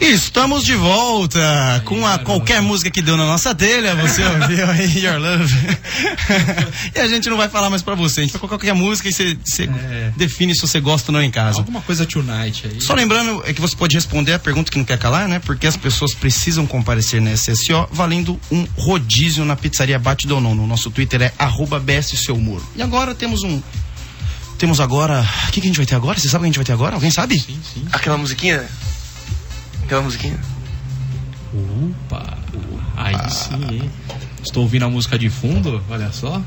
Estamos de volta com a qualquer música que deu na nossa telha, você ouviu aí Your Love. e a gente não vai falar mais pra você, a gente vai colocar qualquer música e você, você define se você gosta ou não em casa. Alguma coisa tonight aí. Só lembrando é que você pode responder a pergunta que não quer calar, né? Porque as pessoas precisam comparecer na SSO valendo um rodízio na pizzaria Bate do Nono. O nosso Twitter é arroba BS Seu Muro. E agora temos um. Temos agora. O que, que a gente vai ter agora? Você sabe o que a gente vai ter agora? Alguém sabe? Sim, sim. Aquela musiquinha? Aquela musiquinha? Opa! Aí sim, hein? Estou ouvindo a música de fundo, olha só.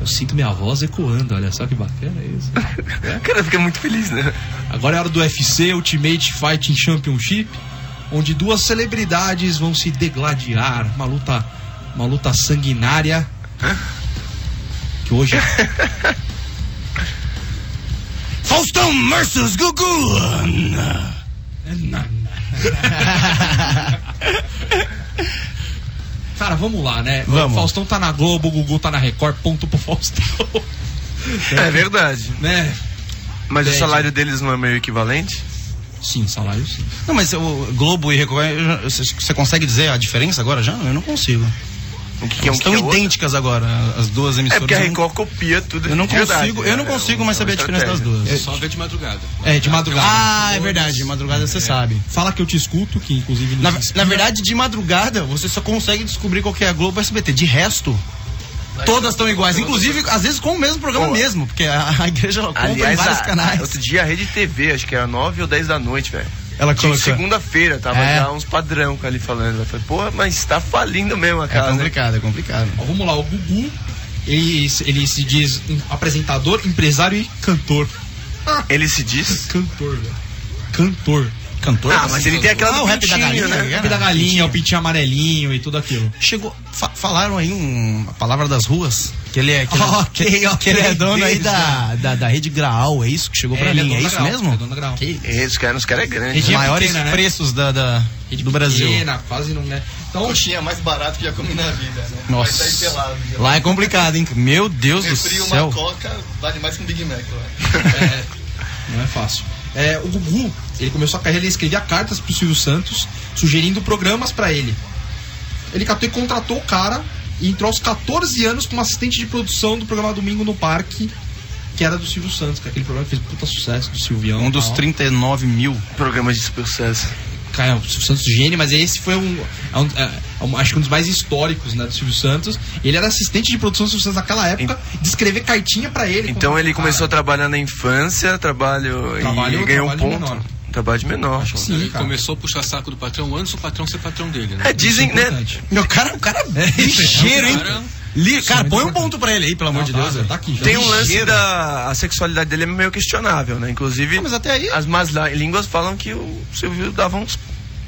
Eu sinto minha voz ecoando, olha só que bacana isso. O cara fica muito feliz, né? Agora é hora do UFC Ultimate Fighting Championship, onde duas celebridades vão se degladiar. Uma luta, uma luta sanguinária. Que hoje. Faustão versus Gugu! Cara, vamos lá, né? Vamos. O Faustão tá na Globo, o Gugu tá na Record, ponto pro Faustão. É verdade. Né? Mas o Pede. salário deles não é meio equivalente? Sim, salário sim. Não, mas o Globo e Record, você consegue dizer a diferença agora já? Eu não consigo. O que, que é um Estão que é outro? idênticas agora, as duas É emissoras. porque a eu não- Record copia tudo. Eu não verdade, consigo, eu não né? consigo É mais uma saber a diferença das duas. É só ver de madrugada. É, de madrugada. Ah, é verdade, de madrugada você sabe. Fala que eu te escuto, que inclusive. Na, na verdade, de madrugada, você só consegue descobrir qual que é a Globo SBT. De resto, todas estão iguais. Inclusive, às vezes com o mesmo programa Pô. mesmo, porque a, a igreja compra em Aliás, vários a- canais. outro dia a Rede TV, acho que era 9 ou 10 da noite, velho. Ela De colocou. segunda-feira, tava É. já uns padrão ali falando. Eu falei, porra, mas tá falindo mesmo a É casa. né? complicado, é complicado. Ó, vamos lá, o Gugu, ele, ele se diz um apresentador, empresário e cantor. Ele se diz? Cantor, velho. Cantor. Cantor? Ah, mas ele tem aquela Ah, do o rap da pintinho, galinha, né? né? Rap da galinha, o pintinho amarelinho e tudo aquilo. Chegou. fa- falaram aí um, a palavra das ruas. Que ele é, que ele, Ok, que, ok, que ele é dono aí da, da, da rede Graal, é isso que chegou pra ele mim, é da isso Grau, mesmo? é dono da Grau. Que É, os caras, os caras é grande. os maiores pequena, né? preços da, da- Rede do Brasil. pequena, quase não é. Então, Coxinha mais barato que já comi na vida, né? Nossa. Vai sair pelado. Lá é complicado, hein? Meu Deus do Refri uma céu. coca vale mais que um Big Mac lá. é, não é fácil. É, o Gugu, ele começou a carreira, ele escrevia cartas pro Silvio Santos, sugerindo programas pra ele. Ele catou e contratou o cara e entrou aos 14 anos como assistente de produção do programa Domingo no Parque, que era do Silvio Santos, que é aquele programa que fez puta sucesso do Silvião. Um dos tal. 39 mil. Programas de sucesso. Cara, o Silvio Santos gênio, mas esse foi um, é um- é um- acho que um dos mais históricos, né, do Silvio Santos. Ele era assistente de produção do Silvio Santos naquela época, de escrever cartinha pra ele. Então ele começou a trabalhar na infância, trabalho, Trabalho- e ganhou um ponto. menor. Trabalho de menor. pô. Sim, Ele cara. começou a puxar saco do patrão antes do patrão ser patrão dele, né? É, dizem, né? Importante. Meu cara, o cara é ligeiro, hein? Cara, Li, cara, põe um ponto pra ele aí, pelo amor Não, de tá, Deus. velho. tá aqui já. Tem um lance da. A sexualidade dele é meio questionável, né? Inclusive, Ah, mas até aí, as más línguas falam que o Silvio dava uns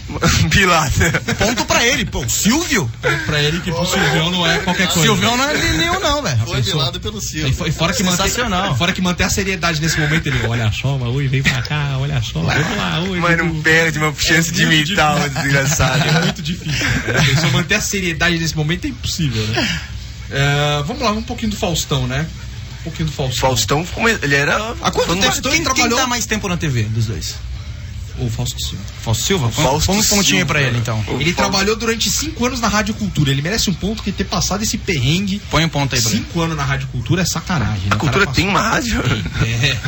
pilates. ponto pra ele. Pô, o Silvio? pra ele que pro Silvião não é qualquer coisa. Silvião não é nenhum, não, velho. Foi Foi velado pelo Silvio. E fo- e fora que manter, Sensacional. fora que manter a seriedade nesse momento, ele, olha só, mas ui, vem pra cá, olha só, vamos lá, ui. Mas não Dudu." perde uma chance de muito imitar o desgraçado. É muito difícil. A pessoa manter a seriedade nesse momento é impossível, né? É, vamos lá, um pouquinho do Faustão, né? Um pouquinho do Faustão. Faustão, como ele era. Há quanto tempo? Quem, quem trabalhou- tá mais tempo na TV dos dois? O Fausto Silva. Fausto Silva? Fausto Põe um pontinho Silva. ele, então. O Ele Fausto- trabalhou durante cinco anos na Rádio Cultura. Ele merece um ponto que ter passado esse perrengue. Põe um ponto aí ele. Cinco anos na Rádio Cultura é sacanagem. né? A O cultura tem uma rádio? É.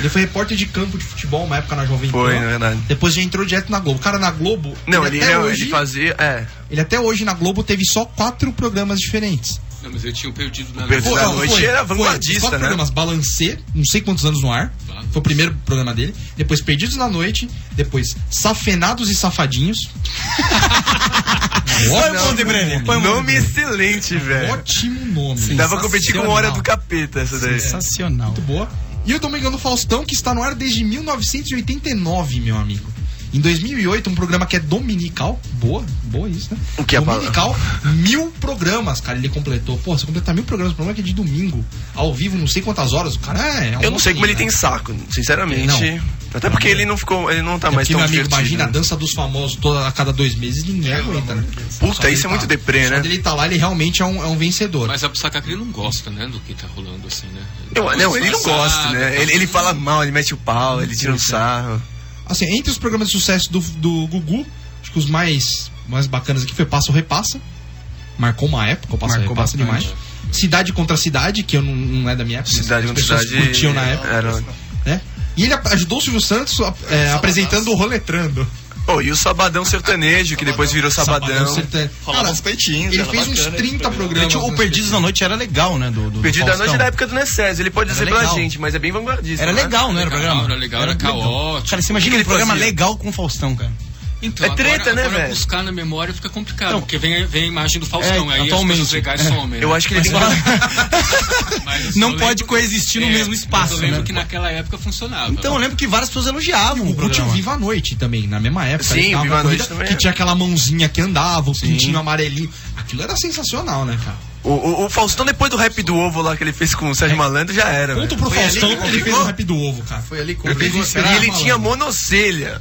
Ele foi repórter de campo de futebol uma época na Jovem Pan. Foi, na verdade. Depois já entrou direto na Globo. Cara, na Globo. Não, ele, até não, hoje, ele fazia. É. ele até hoje na Globo teve só quatro programas diferentes. Não, mas eu tinha perdido na Perdido noite. na Pô, noite era vanguardista, quatro né? programas Balancê, não sei quantos anos no ar. Foi o primeiro programa dele. Depois Perdidos na Noite. Depois Safenados e Safadinhos. Põe ele. Põe um ponto. Nome excelente, velho. Ótimo nome. Pra competir com. Hora do Capeta, essa daí. Sensacional. Muito boa. E o Domingão do Faustão, que está no ar desde 1989, meu amigo. Em 2008, um programa que é dominical. Boa, boa isso, né? O que é a Dominical, mil programas, cara, ele completou. Pô, você completar mil programas, o programa é que é de domingo, ao vivo, não sei quantas horas. O cara é. é um Eu não sei como ele monstrinho, tem né? saco, sinceramente. Não. Até porque ele não ficou. Ele não tá É mais porque, tão meu amigo, imagina a dança dos famosos toda, a cada dois meses, ninguém aguenta, né? Puta, Só isso é muito tá- deprê, Só né? dele tá lá, ele realmente é um, é um vencedor. Mas a que ele não gosta, né, do que tá rolando assim, né? Eu, não, ele não gosta, né? Ele, ele fala mal, ele mete o pau, ele tira um sarro. Assim, entre os programas de sucesso do, do Gugu, acho que os mais, mais bacanas aqui foi Passa ou Repassa. Marcou uma época, o Passa ou Marcou Repassa bastante. demais. Cidade contra Cidade, que eu não, não é da minha época. Cidade as contra pessoas cidade. curtiam na época, Era... né? E ele ajudou o Silvio Santos é, apresentando o Roletrando. Oh, e o Sabadão Sertanejo, que depois virou Sabadão. Sertanejo. Falava Cara, uns peitinhos. ele era fez uns bacana 30 esse programa. programas. Gente, o né? Perdidos na Noite era legal, né? Do, do Perdido do da Noite é da época do Necésio, ele pode Era dizer pra legal. gente, mas é bem vanguardista. Era não é? legal, não era o Legal, programa? era legal, era caótico. Cara, você imagina que um ele programa fazia? legal com o Faustão, cara. Então, É treta, agora, né, agora velho? buscar na memória fica complicado, Então, porque vem, vem a imagem do Faustão, é, aí atualmente. as legais É. somem. Eu né? acho que ele Mas Não eu pode lembro- coexistir no é, mesmo espaço, Eu lembro né? que naquela época funcionava. Então eu lembro que várias pessoas elogiavam o programa. Viva a Noite também, na mesma época. Sim, o Viva a Noite também Que é. tinha aquela mãozinha que andava, o pintinho amarelinho. Aquilo era sensacional, né, cara? O, o, o Faustão, depois do rap do ovo lá que ele fez com o Sérgio Malandro, já era. Ponto velho. pro Faustão que que ele fez o rap do ovo, cara. Foi ali com Ele um E ele tinha monocelha.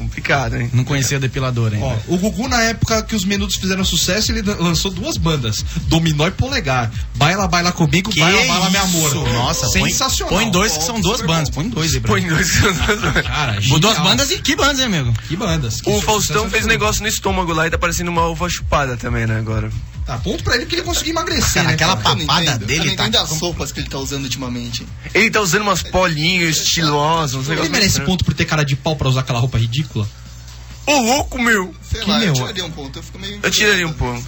Complicado, hein? Não conhecia a depiladora, hein? Ó, o Gugu, na época que os Menudos fizeram sucesso, ele lançou duas bandas: Dominó e Polegar. Baila, baila comigo, Que baila, baila, meu amor. Nossa, põe- sensacional. Põe dois que são duas bandas. Põe dois aí, Põe dois. Cara, Duas genial. bandas e que bandas, hein, amigo? Que bandas. Que O Faustão fez um negócio no estômago lá e tá parecendo uma uva chupada também, né, agora. Tá, ponto pra ele que ele conseguiu emagrecer, Cara, né? aquela cara? Eu não papada dele tá- entendo as sopas que ele tá usando ultimamente. Ele tá usando umas polinhos estilosos, uns Ele merece ponto por ter cara de pau pra usar aquela roupa ridícula? Ô, louco, meu! Sei Que lá, meu? eu tiraria um ponto. Eu fico meio. Eu tiraria um pouco.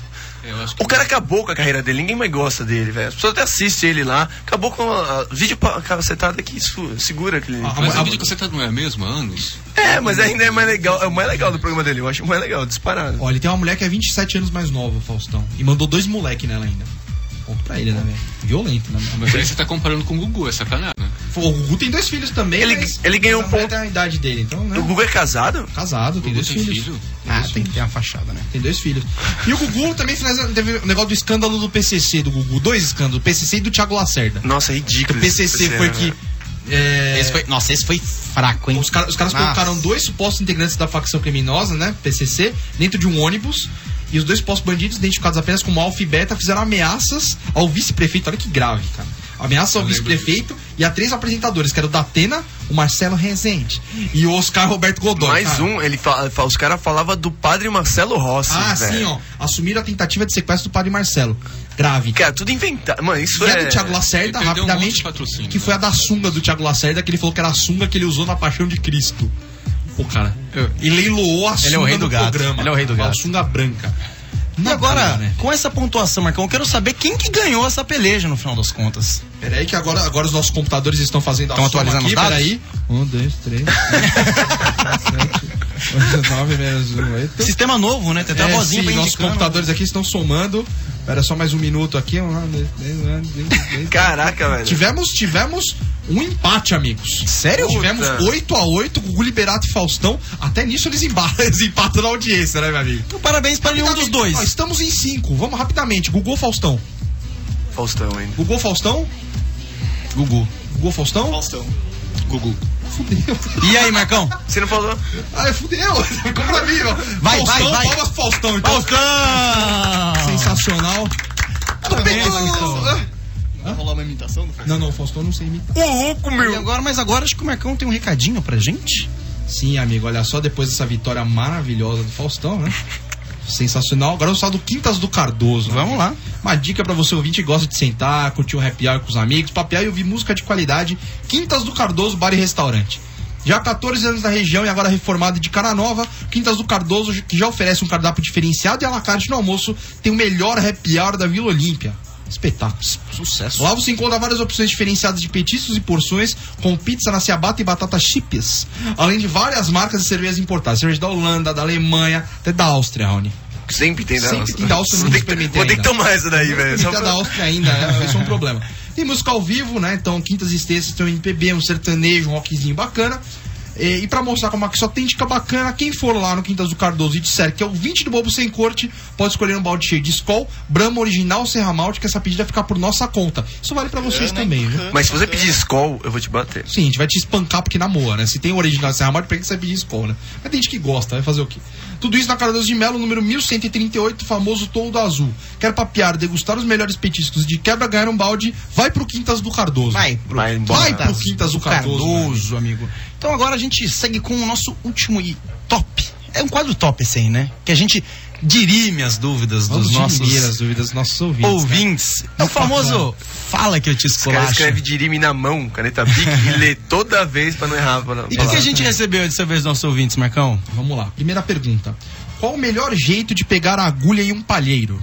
O cara acabou com a carreira dele, ninguém mais gosta dele, velho. As pessoas até assistem ele lá. Acabou com a, a vídeo cacetada que isso segura aquele. Ah, Mas a- a vídeo tá não é mesmo há anos? É, mas ainda é mais legal. É o mais legal do programa dele. Eu acho o mais legal, disparado. Ó, ele tem uma mulher que é 27 anos mais nova, Faustão. E mandou dois moleque nela ainda. Ponto pra ele, né, velho? Violento, né? Mas aí você tá comparando com o Gugu, é sacanagem, né? O Gugu tem dois filhos também, Ele- mas ele ganhou um ponto. tem a idade dele, então, né? O Gugu é casado? Casado, tem dois tem filhos. filho? Ah, tem que ter uma fachada, né? Tem dois filhos. E o Gugu também teve o negócio do escândalo do PCC do Gugu. Dois escândalos, do PCC e do Thiago Lacerda. Nossa, é ridículo. O PCC foi que... é, Esse foi, nossa, esse foi fraco, hein? Os, cara- os caras Nossa. colocaram dois supostos integrantes da facção criminosa, né? PCC, dentro de um ônibus. E os dois supostos bandidos, identificados apenas como Alfa e Beta, fizeram ameaças ao vice-prefeito. Olha que grave, cara. Ameaça ao vice-prefeito e a três apresentadores, que era o Datena, o Marcelo Rezende e o Oscar Roberto Godoy. Mais cara. um, ele os caras falavam do padre Marcelo Rossi. Ah, velho. sim, ó. Assumiram a tentativa de sequestro do padre Marcelo. Grave. Cara, tudo inventado. Mano, isso E é. a do Thiago Lacerda, um rapidamente, patrocínio, que foi a da sunga do Thiago Lacerda, que ele falou que era a sunga que ele usou na Paixão de Cristo. Pô, cara. E leiloou a sunga Ele é o rei do gato. programa. Ele é o rei do A gato. sunga branca. E agora, né? com essa pontuação, Marcão, eu quero saber quem que ganhou essa peleja no final das contas. Peraí que agora, agora os nossos computadores estão fazendo a Estão atualizando aqui, os dados? Peraí. Um, dois, três, quatro, sete, oito, nove, menos um, oito. Sistema novo, né? Tem até a É, vozinha sim, pra nossos indicando. computadores aqui estão somando. Espera só mais um minuto aqui. Caraca, velho. Tivemos, tivemos um empate, amigos. Sério? Tivemos Puta. 8 a 8 Gugu Liberato e Faustão. Até nisso eles empatam, eles empatam na audiência, né, meu amigo? Então, parabéns para nenhum dos dois. Ó, estamos em 5. Vamos rapidamente. Gugu ou Faustão? Faustão ainda. Gugu Faustão? Gugu. Gugu Faustão? Faustão. Gugu. Fudeu. E aí, Marcão? Você não falou? Ai, fudeu. Ficou pra mim, ó. Vai, Faustão, vai, vai. palmas Faustão, então. Faustão! Sensacional. Parabéns, Faustão. Vai rolar uma imitação do Não, não, o Faustão não sei imitar. Ô, louco, E agora, mas agora acho que o Marcão tem um recadinho pra gente. Sim, amigo, olha só, depois dessa vitória maravilhosa do Faustão, né? Sensacional. Agora o saldo Quintas do Cardoso. Vamos lá. Uma dica pra você ouvinte que gosta de sentar, curtir um happy hour com os amigos, papear e ouvir música de qualidade. Quintas do Cardoso, bar e restaurante. Já há 14 anos na região e agora reformado de cara nova, Quintas do Cardoso, que já oferece um cardápio diferenciado e à la carte no almoço, tem o melhor happy hour da Vila Olímpia. Espetáculo. Sucesso. Lá você encontra várias opções diferenciadas de petiscos e porções, com pizza na ciabatta e batata chips. Além de várias marcas de cervejas importadas. Cerveja da Holanda, da Alemanha, até da Áustria, Rony. Sempre tem da Sempre Áustria. tem da Áustria, Vou não que- experimentei Vou ter que tomar essa daí, velho. Tem pra- da Áustria ainda, né? Isso é um problema. Tem música ao vivo, né? Então, quintas e sextas tem um MPB, um sertanejo, um rockzinho bacana. E, e pra mostrar como é que isso autêntica bacana, quem for lá no Quintas do Cardoso e disser que é o 20 do Bobo Sem Corte, pode escolher um balde cheio de Skol, Brahma Original Serra Malte, que essa pedida vai ficar por nossa conta. Isso vale pra vocês também, viu? Mas se você pedir Skol, eu vou te bater. Sim, a gente vai te espancar porque namoa, né? Se tem o original Serra Malte, pra que você vai pedir Skol, né? Mas tem gente que gosta, vai fazer o quê? Tudo isso na Cardoso de Melo, número 1138, famoso Toldo Azul. Quer papear, degustar os melhores petiscos de quebra, ganhar um balde, vai pro Quintas do Cardoso. Vai pro, Vai. Vai pro Quintas do Cardoso. Cardoso, amigo. Então agora a gente segue com o nosso último e top. É um quadro top esse aí, né? Que a gente dirime as dúvidas Vamos dos nossos dirimir as dúvidas dos nossos ouvintes. ouvintes. É o famoso fala que eu te Os caras escrevem dirime na mão, caneta Bic, e lê toda vez pra não errar. Pra não E o que, que a gente recebeu dessa vez dos nossos ouvintes, Marcão? Vamos lá. Primeira pergunta. Qual o melhor jeito de pegar a agulha em um palheiro?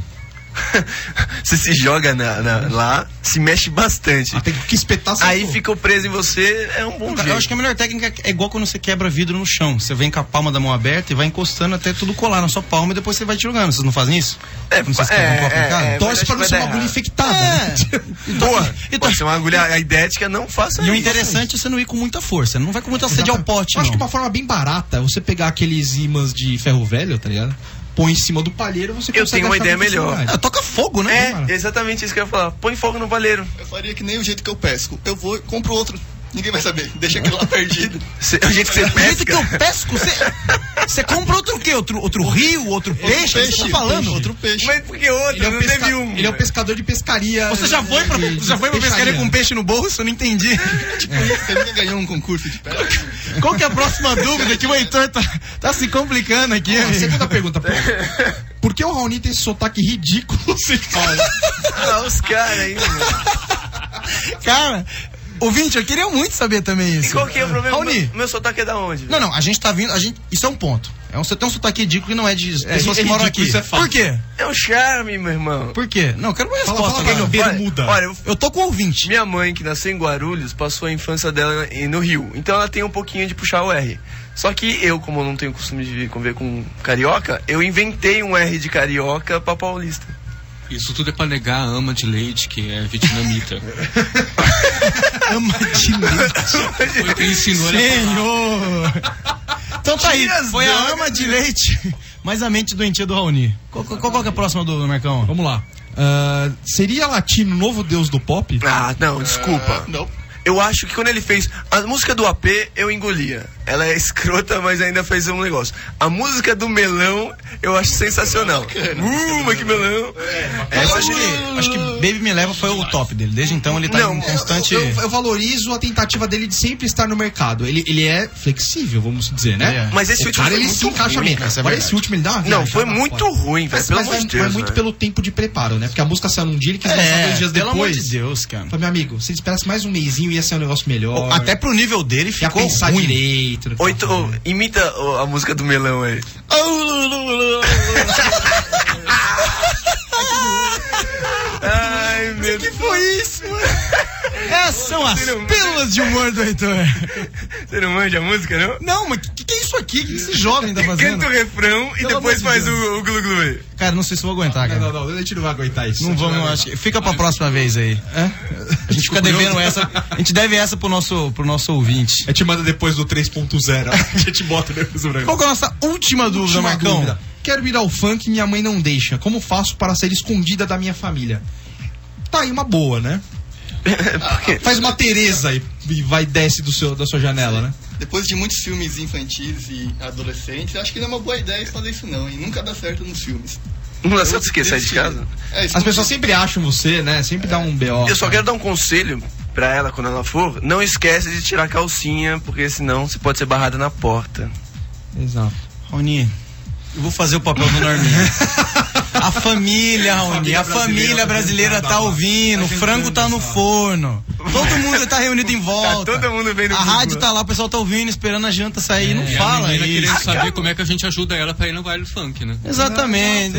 Você se joga na- na- lá, se mexe bastante. Ah, tem que espetar Aí ficou preso em você, é um bom Cara, jeito. eu acho que a melhor técnica é igual quando você quebra vidro no chão. Você vem com a palma da mão aberta e vai encostando até tudo colar na sua palma e depois você vai te jogando. Vocês não fazem isso? É, vocês é, é, é, Torce pra não ser uma agulha infectada. É. né? Boa, Então- pode ser uma agulha aidética, não faça E o isso. interessante é você não ir com muita força. Não vai com muita sede ao pote, Eu acho não. que uma forma bem barata é você pegar aqueles imãs de ferro velho, tá ligado? Põe em cima do palheiro, você Eu consegue tenho uma ideia melhor. Ah, toca fogo, né? É, exatamente isso que eu ia falar. Põe fogo no valeiro. Eu faria que nem o jeito que eu pesco. Eu vou e compro outro. Ninguém vai saber. Deixa aquilo lá perdido. Cê- o jeito que você O jeito que pesca. eu pesco, você. Você compra outro o quê? Outro, outro rio, outro peixe? peixe, Você tá falando? peixe, outro peixe. Mas por que outro? Ele é, um pesca- um. ele é um pescador de pescaria. Você já foi pra, de- você já foi pra pescaria com peixe no bolso? Eu não entendi. Tipo, você nunca ganhou um concurso de pesca? Qual que é a próxima dúvida que o Heitor tá, tá se complicando aqui, Ó, segunda pergunta. Por, por que o Raoni tem esse sotaque ridículo? Você fala. Ah, os caras aí, mano. Cara, ouvinte, eu queria muito saber também E isso. qual que é o problema? Raoni. Meu, meu sotaque é da onde? Não, não, a gente tá vindo, a gente, isso é um ponto. É um, você tem um sotaque ridículo que não é de pessoas é que moram aqui. isso é fato. Por quê? É o charme, meu irmão. Por quê? Não, eu quero uma Fala, resposta. fala, agora. Gabriel. Bermuda. Olha, eu, Eu tô com o ouvinte. minha mãe, que nasceu em Guarulhos, passou a infância dela no Rio. Então ela tem um pouquinho de puxar o R. Só que eu, como não tenho costume de conviver com carioca, eu inventei um R de carioca pra paulista. Isso tudo é pra negar a ama de leite, que é vietnamita. Ama de leite. Foi quem ensinou. Senhor! Então tá aí, foi a ama de leite, mas a mente doentia do Raoni. Qual, qual, é a próxima do Marcão? Vamos lá. Ah, seria latino o novo deus do pop? Ah, não, desculpa. Não. Eu acho que quando ele fez a música do AP, eu engolia. Ela é escrota, mas ainda fez um negócio. A música do melão, eu acho sensacional. Uh, mas que melão! Eu Essa acho que, acho que Baby Me Leva foi o top dele. Desde então ele tá Não, em constante. Eu, eu valorizo a tentativa dele de sempre estar no mercado. Ele, ele é flexível, vamos dizer, né? É. Mas esse o último cara foi ele muito se encaixa ruim, bem. é esse último ele dá uma Não, foi fora. muito ruim, velho. Mas, Pelo mas amor vai, de Deus. vai muito pelo tempo de preparo, né? Porque a música saiu num dia, ele quis lançar dois dias pelo amor depois. de Deus, cara. Falei, meu amigo, se ele esperasse mais um mêsinho, ia ser um negócio melhor. Até pro nível dele ia ficou pensar ruim. direito. Oito, oh, imita oh, a música do melão aí. Ai, meu que foi isso, mano? Essas são as não- pílulas de humor do Heitor. Você não manja a música, não? Não, mas que, que é isso aqui? O que esse jovem tá fazendo? Canta o refrão e Pelo depois faz Deus. o, o glu-glu aí. Cara, não sei se eu vou aguentar, cara. Não, não, não, a gente não vai aguentar isso. Não vamos, vai acho que fica pra próxima vez aí. É? A gente fica devendo essa. A gente deve essa pro nosso, pro nosso ouvinte. A gente manda depois do 3.0. A gente bota depois do Qual que é a nossa última dúvida, Última Marcão? dúvida. Quero ir ao funk, minha mãe não deixa. Como faço para ser escondida da minha família? Tá aí uma boa, né? Faz uma Tereza e, e vai desce do seu, da sua janela, né? Depois de muitos filmes infantis e adolescentes, acho que não é uma boa ideia fazer isso não, e nunca dá certo nos filmes. Não dá certo? Sair de casa? É, As pessoas sempre acham você, né? Sempre dá um BO. Eu só quero dar um conselho pra ela quando ela for. Não esquece de tirar a calcinha, porque senão você pode ser barrada na porta. Exato. Raoni, eu vou fazer o papel do Norminha. A família, Raoni, a família brasileira tá ouvindo, o frango tá no forno. Todo mundo tá reunido em volta. todo mundo vendo A rádio tá lá, o pessoal tá ouvindo, esperando a janta sair. não E fala a isso. querendo saber como é que a gente ajuda ela pra ir no baile funk, né? Exatamente.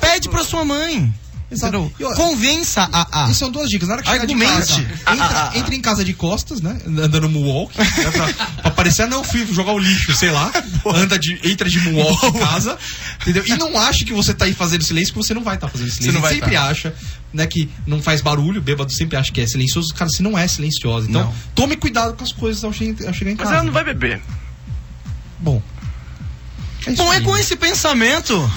Pede pra sua mãe. Exato. Entendeu? E, ó, Convença a. a. E são duas dicas. Na hora que chegar de Argumente. casa, entra, entra em casa de costas, né? Andando moonwalk. Né, pra, pra parecer, não, fui jogar o lixo, sei lá. Anda de, entra de moonwalk em casa. Entendeu? E não ache que você tá aí fazendo silêncio, porque você não vai estar fazendo silêncio. Você não vai sempre tá. acha, né, que não faz barulho, o bêbado sempre acha que é silencioso. Cara, você não é silencioso. Então, Não. tome cuidado com as coisas ao chegar, em Mas casa. ela não vai beber. Bom. É Bom, é com esse pensamento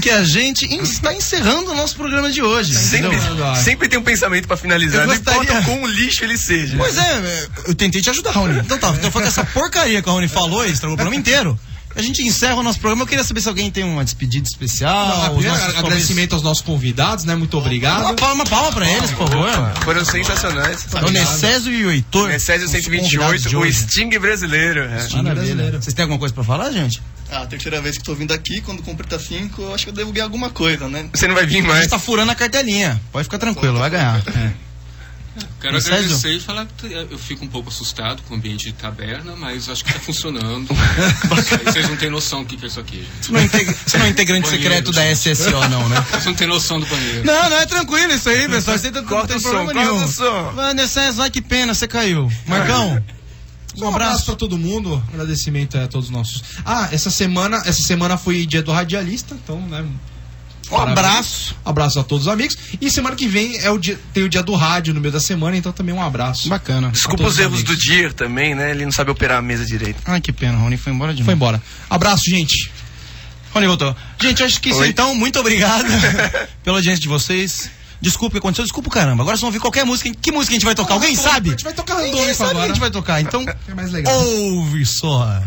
que a gente en- está encerrando o nosso programa de hoje. Sempre, sempre tem um pensamento pra finalizar. Eu Não gostaria- importa o quão lixo ele seja. Pois é, eu tentei te ajudar, Raoni. Então tá, então foi com essa porcaria que a Raoni falou e estragou o programa inteiro. A gente encerra o nosso programa. Eu queria saber se alguém tem uma despedida especial. Os primeiro, nossos agradecimento aos nossos convidados, né? Muito obrigado. Uma palma, palma pra eles, por favor. Foram sensacionais. O Necésio e o Heitor. Necésio os convidados 128, de o. Sting brasileiro. é. Maravilha. Vocês têm alguma coisa pra falar, gente? Ah, a terceira vez que tô vindo aqui, quando completa cinco, eu acho que eu devo ganhar alguma coisa, né? Você não vai vir A mais. gente tá furando a cartelinha. Pode ficar tranquilo, vai ganhar. Quero Sérgio? agradecer e falar que eu fico um pouco assustado com o ambiente de taberna, mas acho que tá funcionando. Vocês não têm noção do que é isso aqui, gente. Você não é, integ- você não é integrante Banheiro, secreto da. SSO, não, né? Vocês não têm noção do banheiro. Não, não é tranquilo isso aí, pessoal. Você tá, não tem o som, problema corta nenhum. o som. Vai, Necésio, vai que pena, você caiu. Marcão, Um abraço pra todo mundo. Agradecimento a todos os nossos. Ah, essa semana, essa semana foi dia do radialista, então, né? Um abraço. Abraço a todos os amigos. E semana que vem é o dia, tem o dia do rádio no meio da semana, então também um abraço. Bacana. Desculpa os os erros do Dir também, né? Ele não sabe operar a mesa direito. Ai, que pena, Rony foi embora de Foi novo. embora. Abraço, gente. Rony voltou. Gente, acho que isso Oi. então. Muito obrigado pela audiência de vocês. Desculpa o que aconteceu, desculpa o caramba. Agora vocês vão ouvir qualquer música. Que música a gente vai tocar? Alguém sabe? a gente vai tocar Ninguém randômico sabe o que a agora. gente vai tocar. Então, É mais legal. ouve só.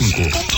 107.5. Ideia FM.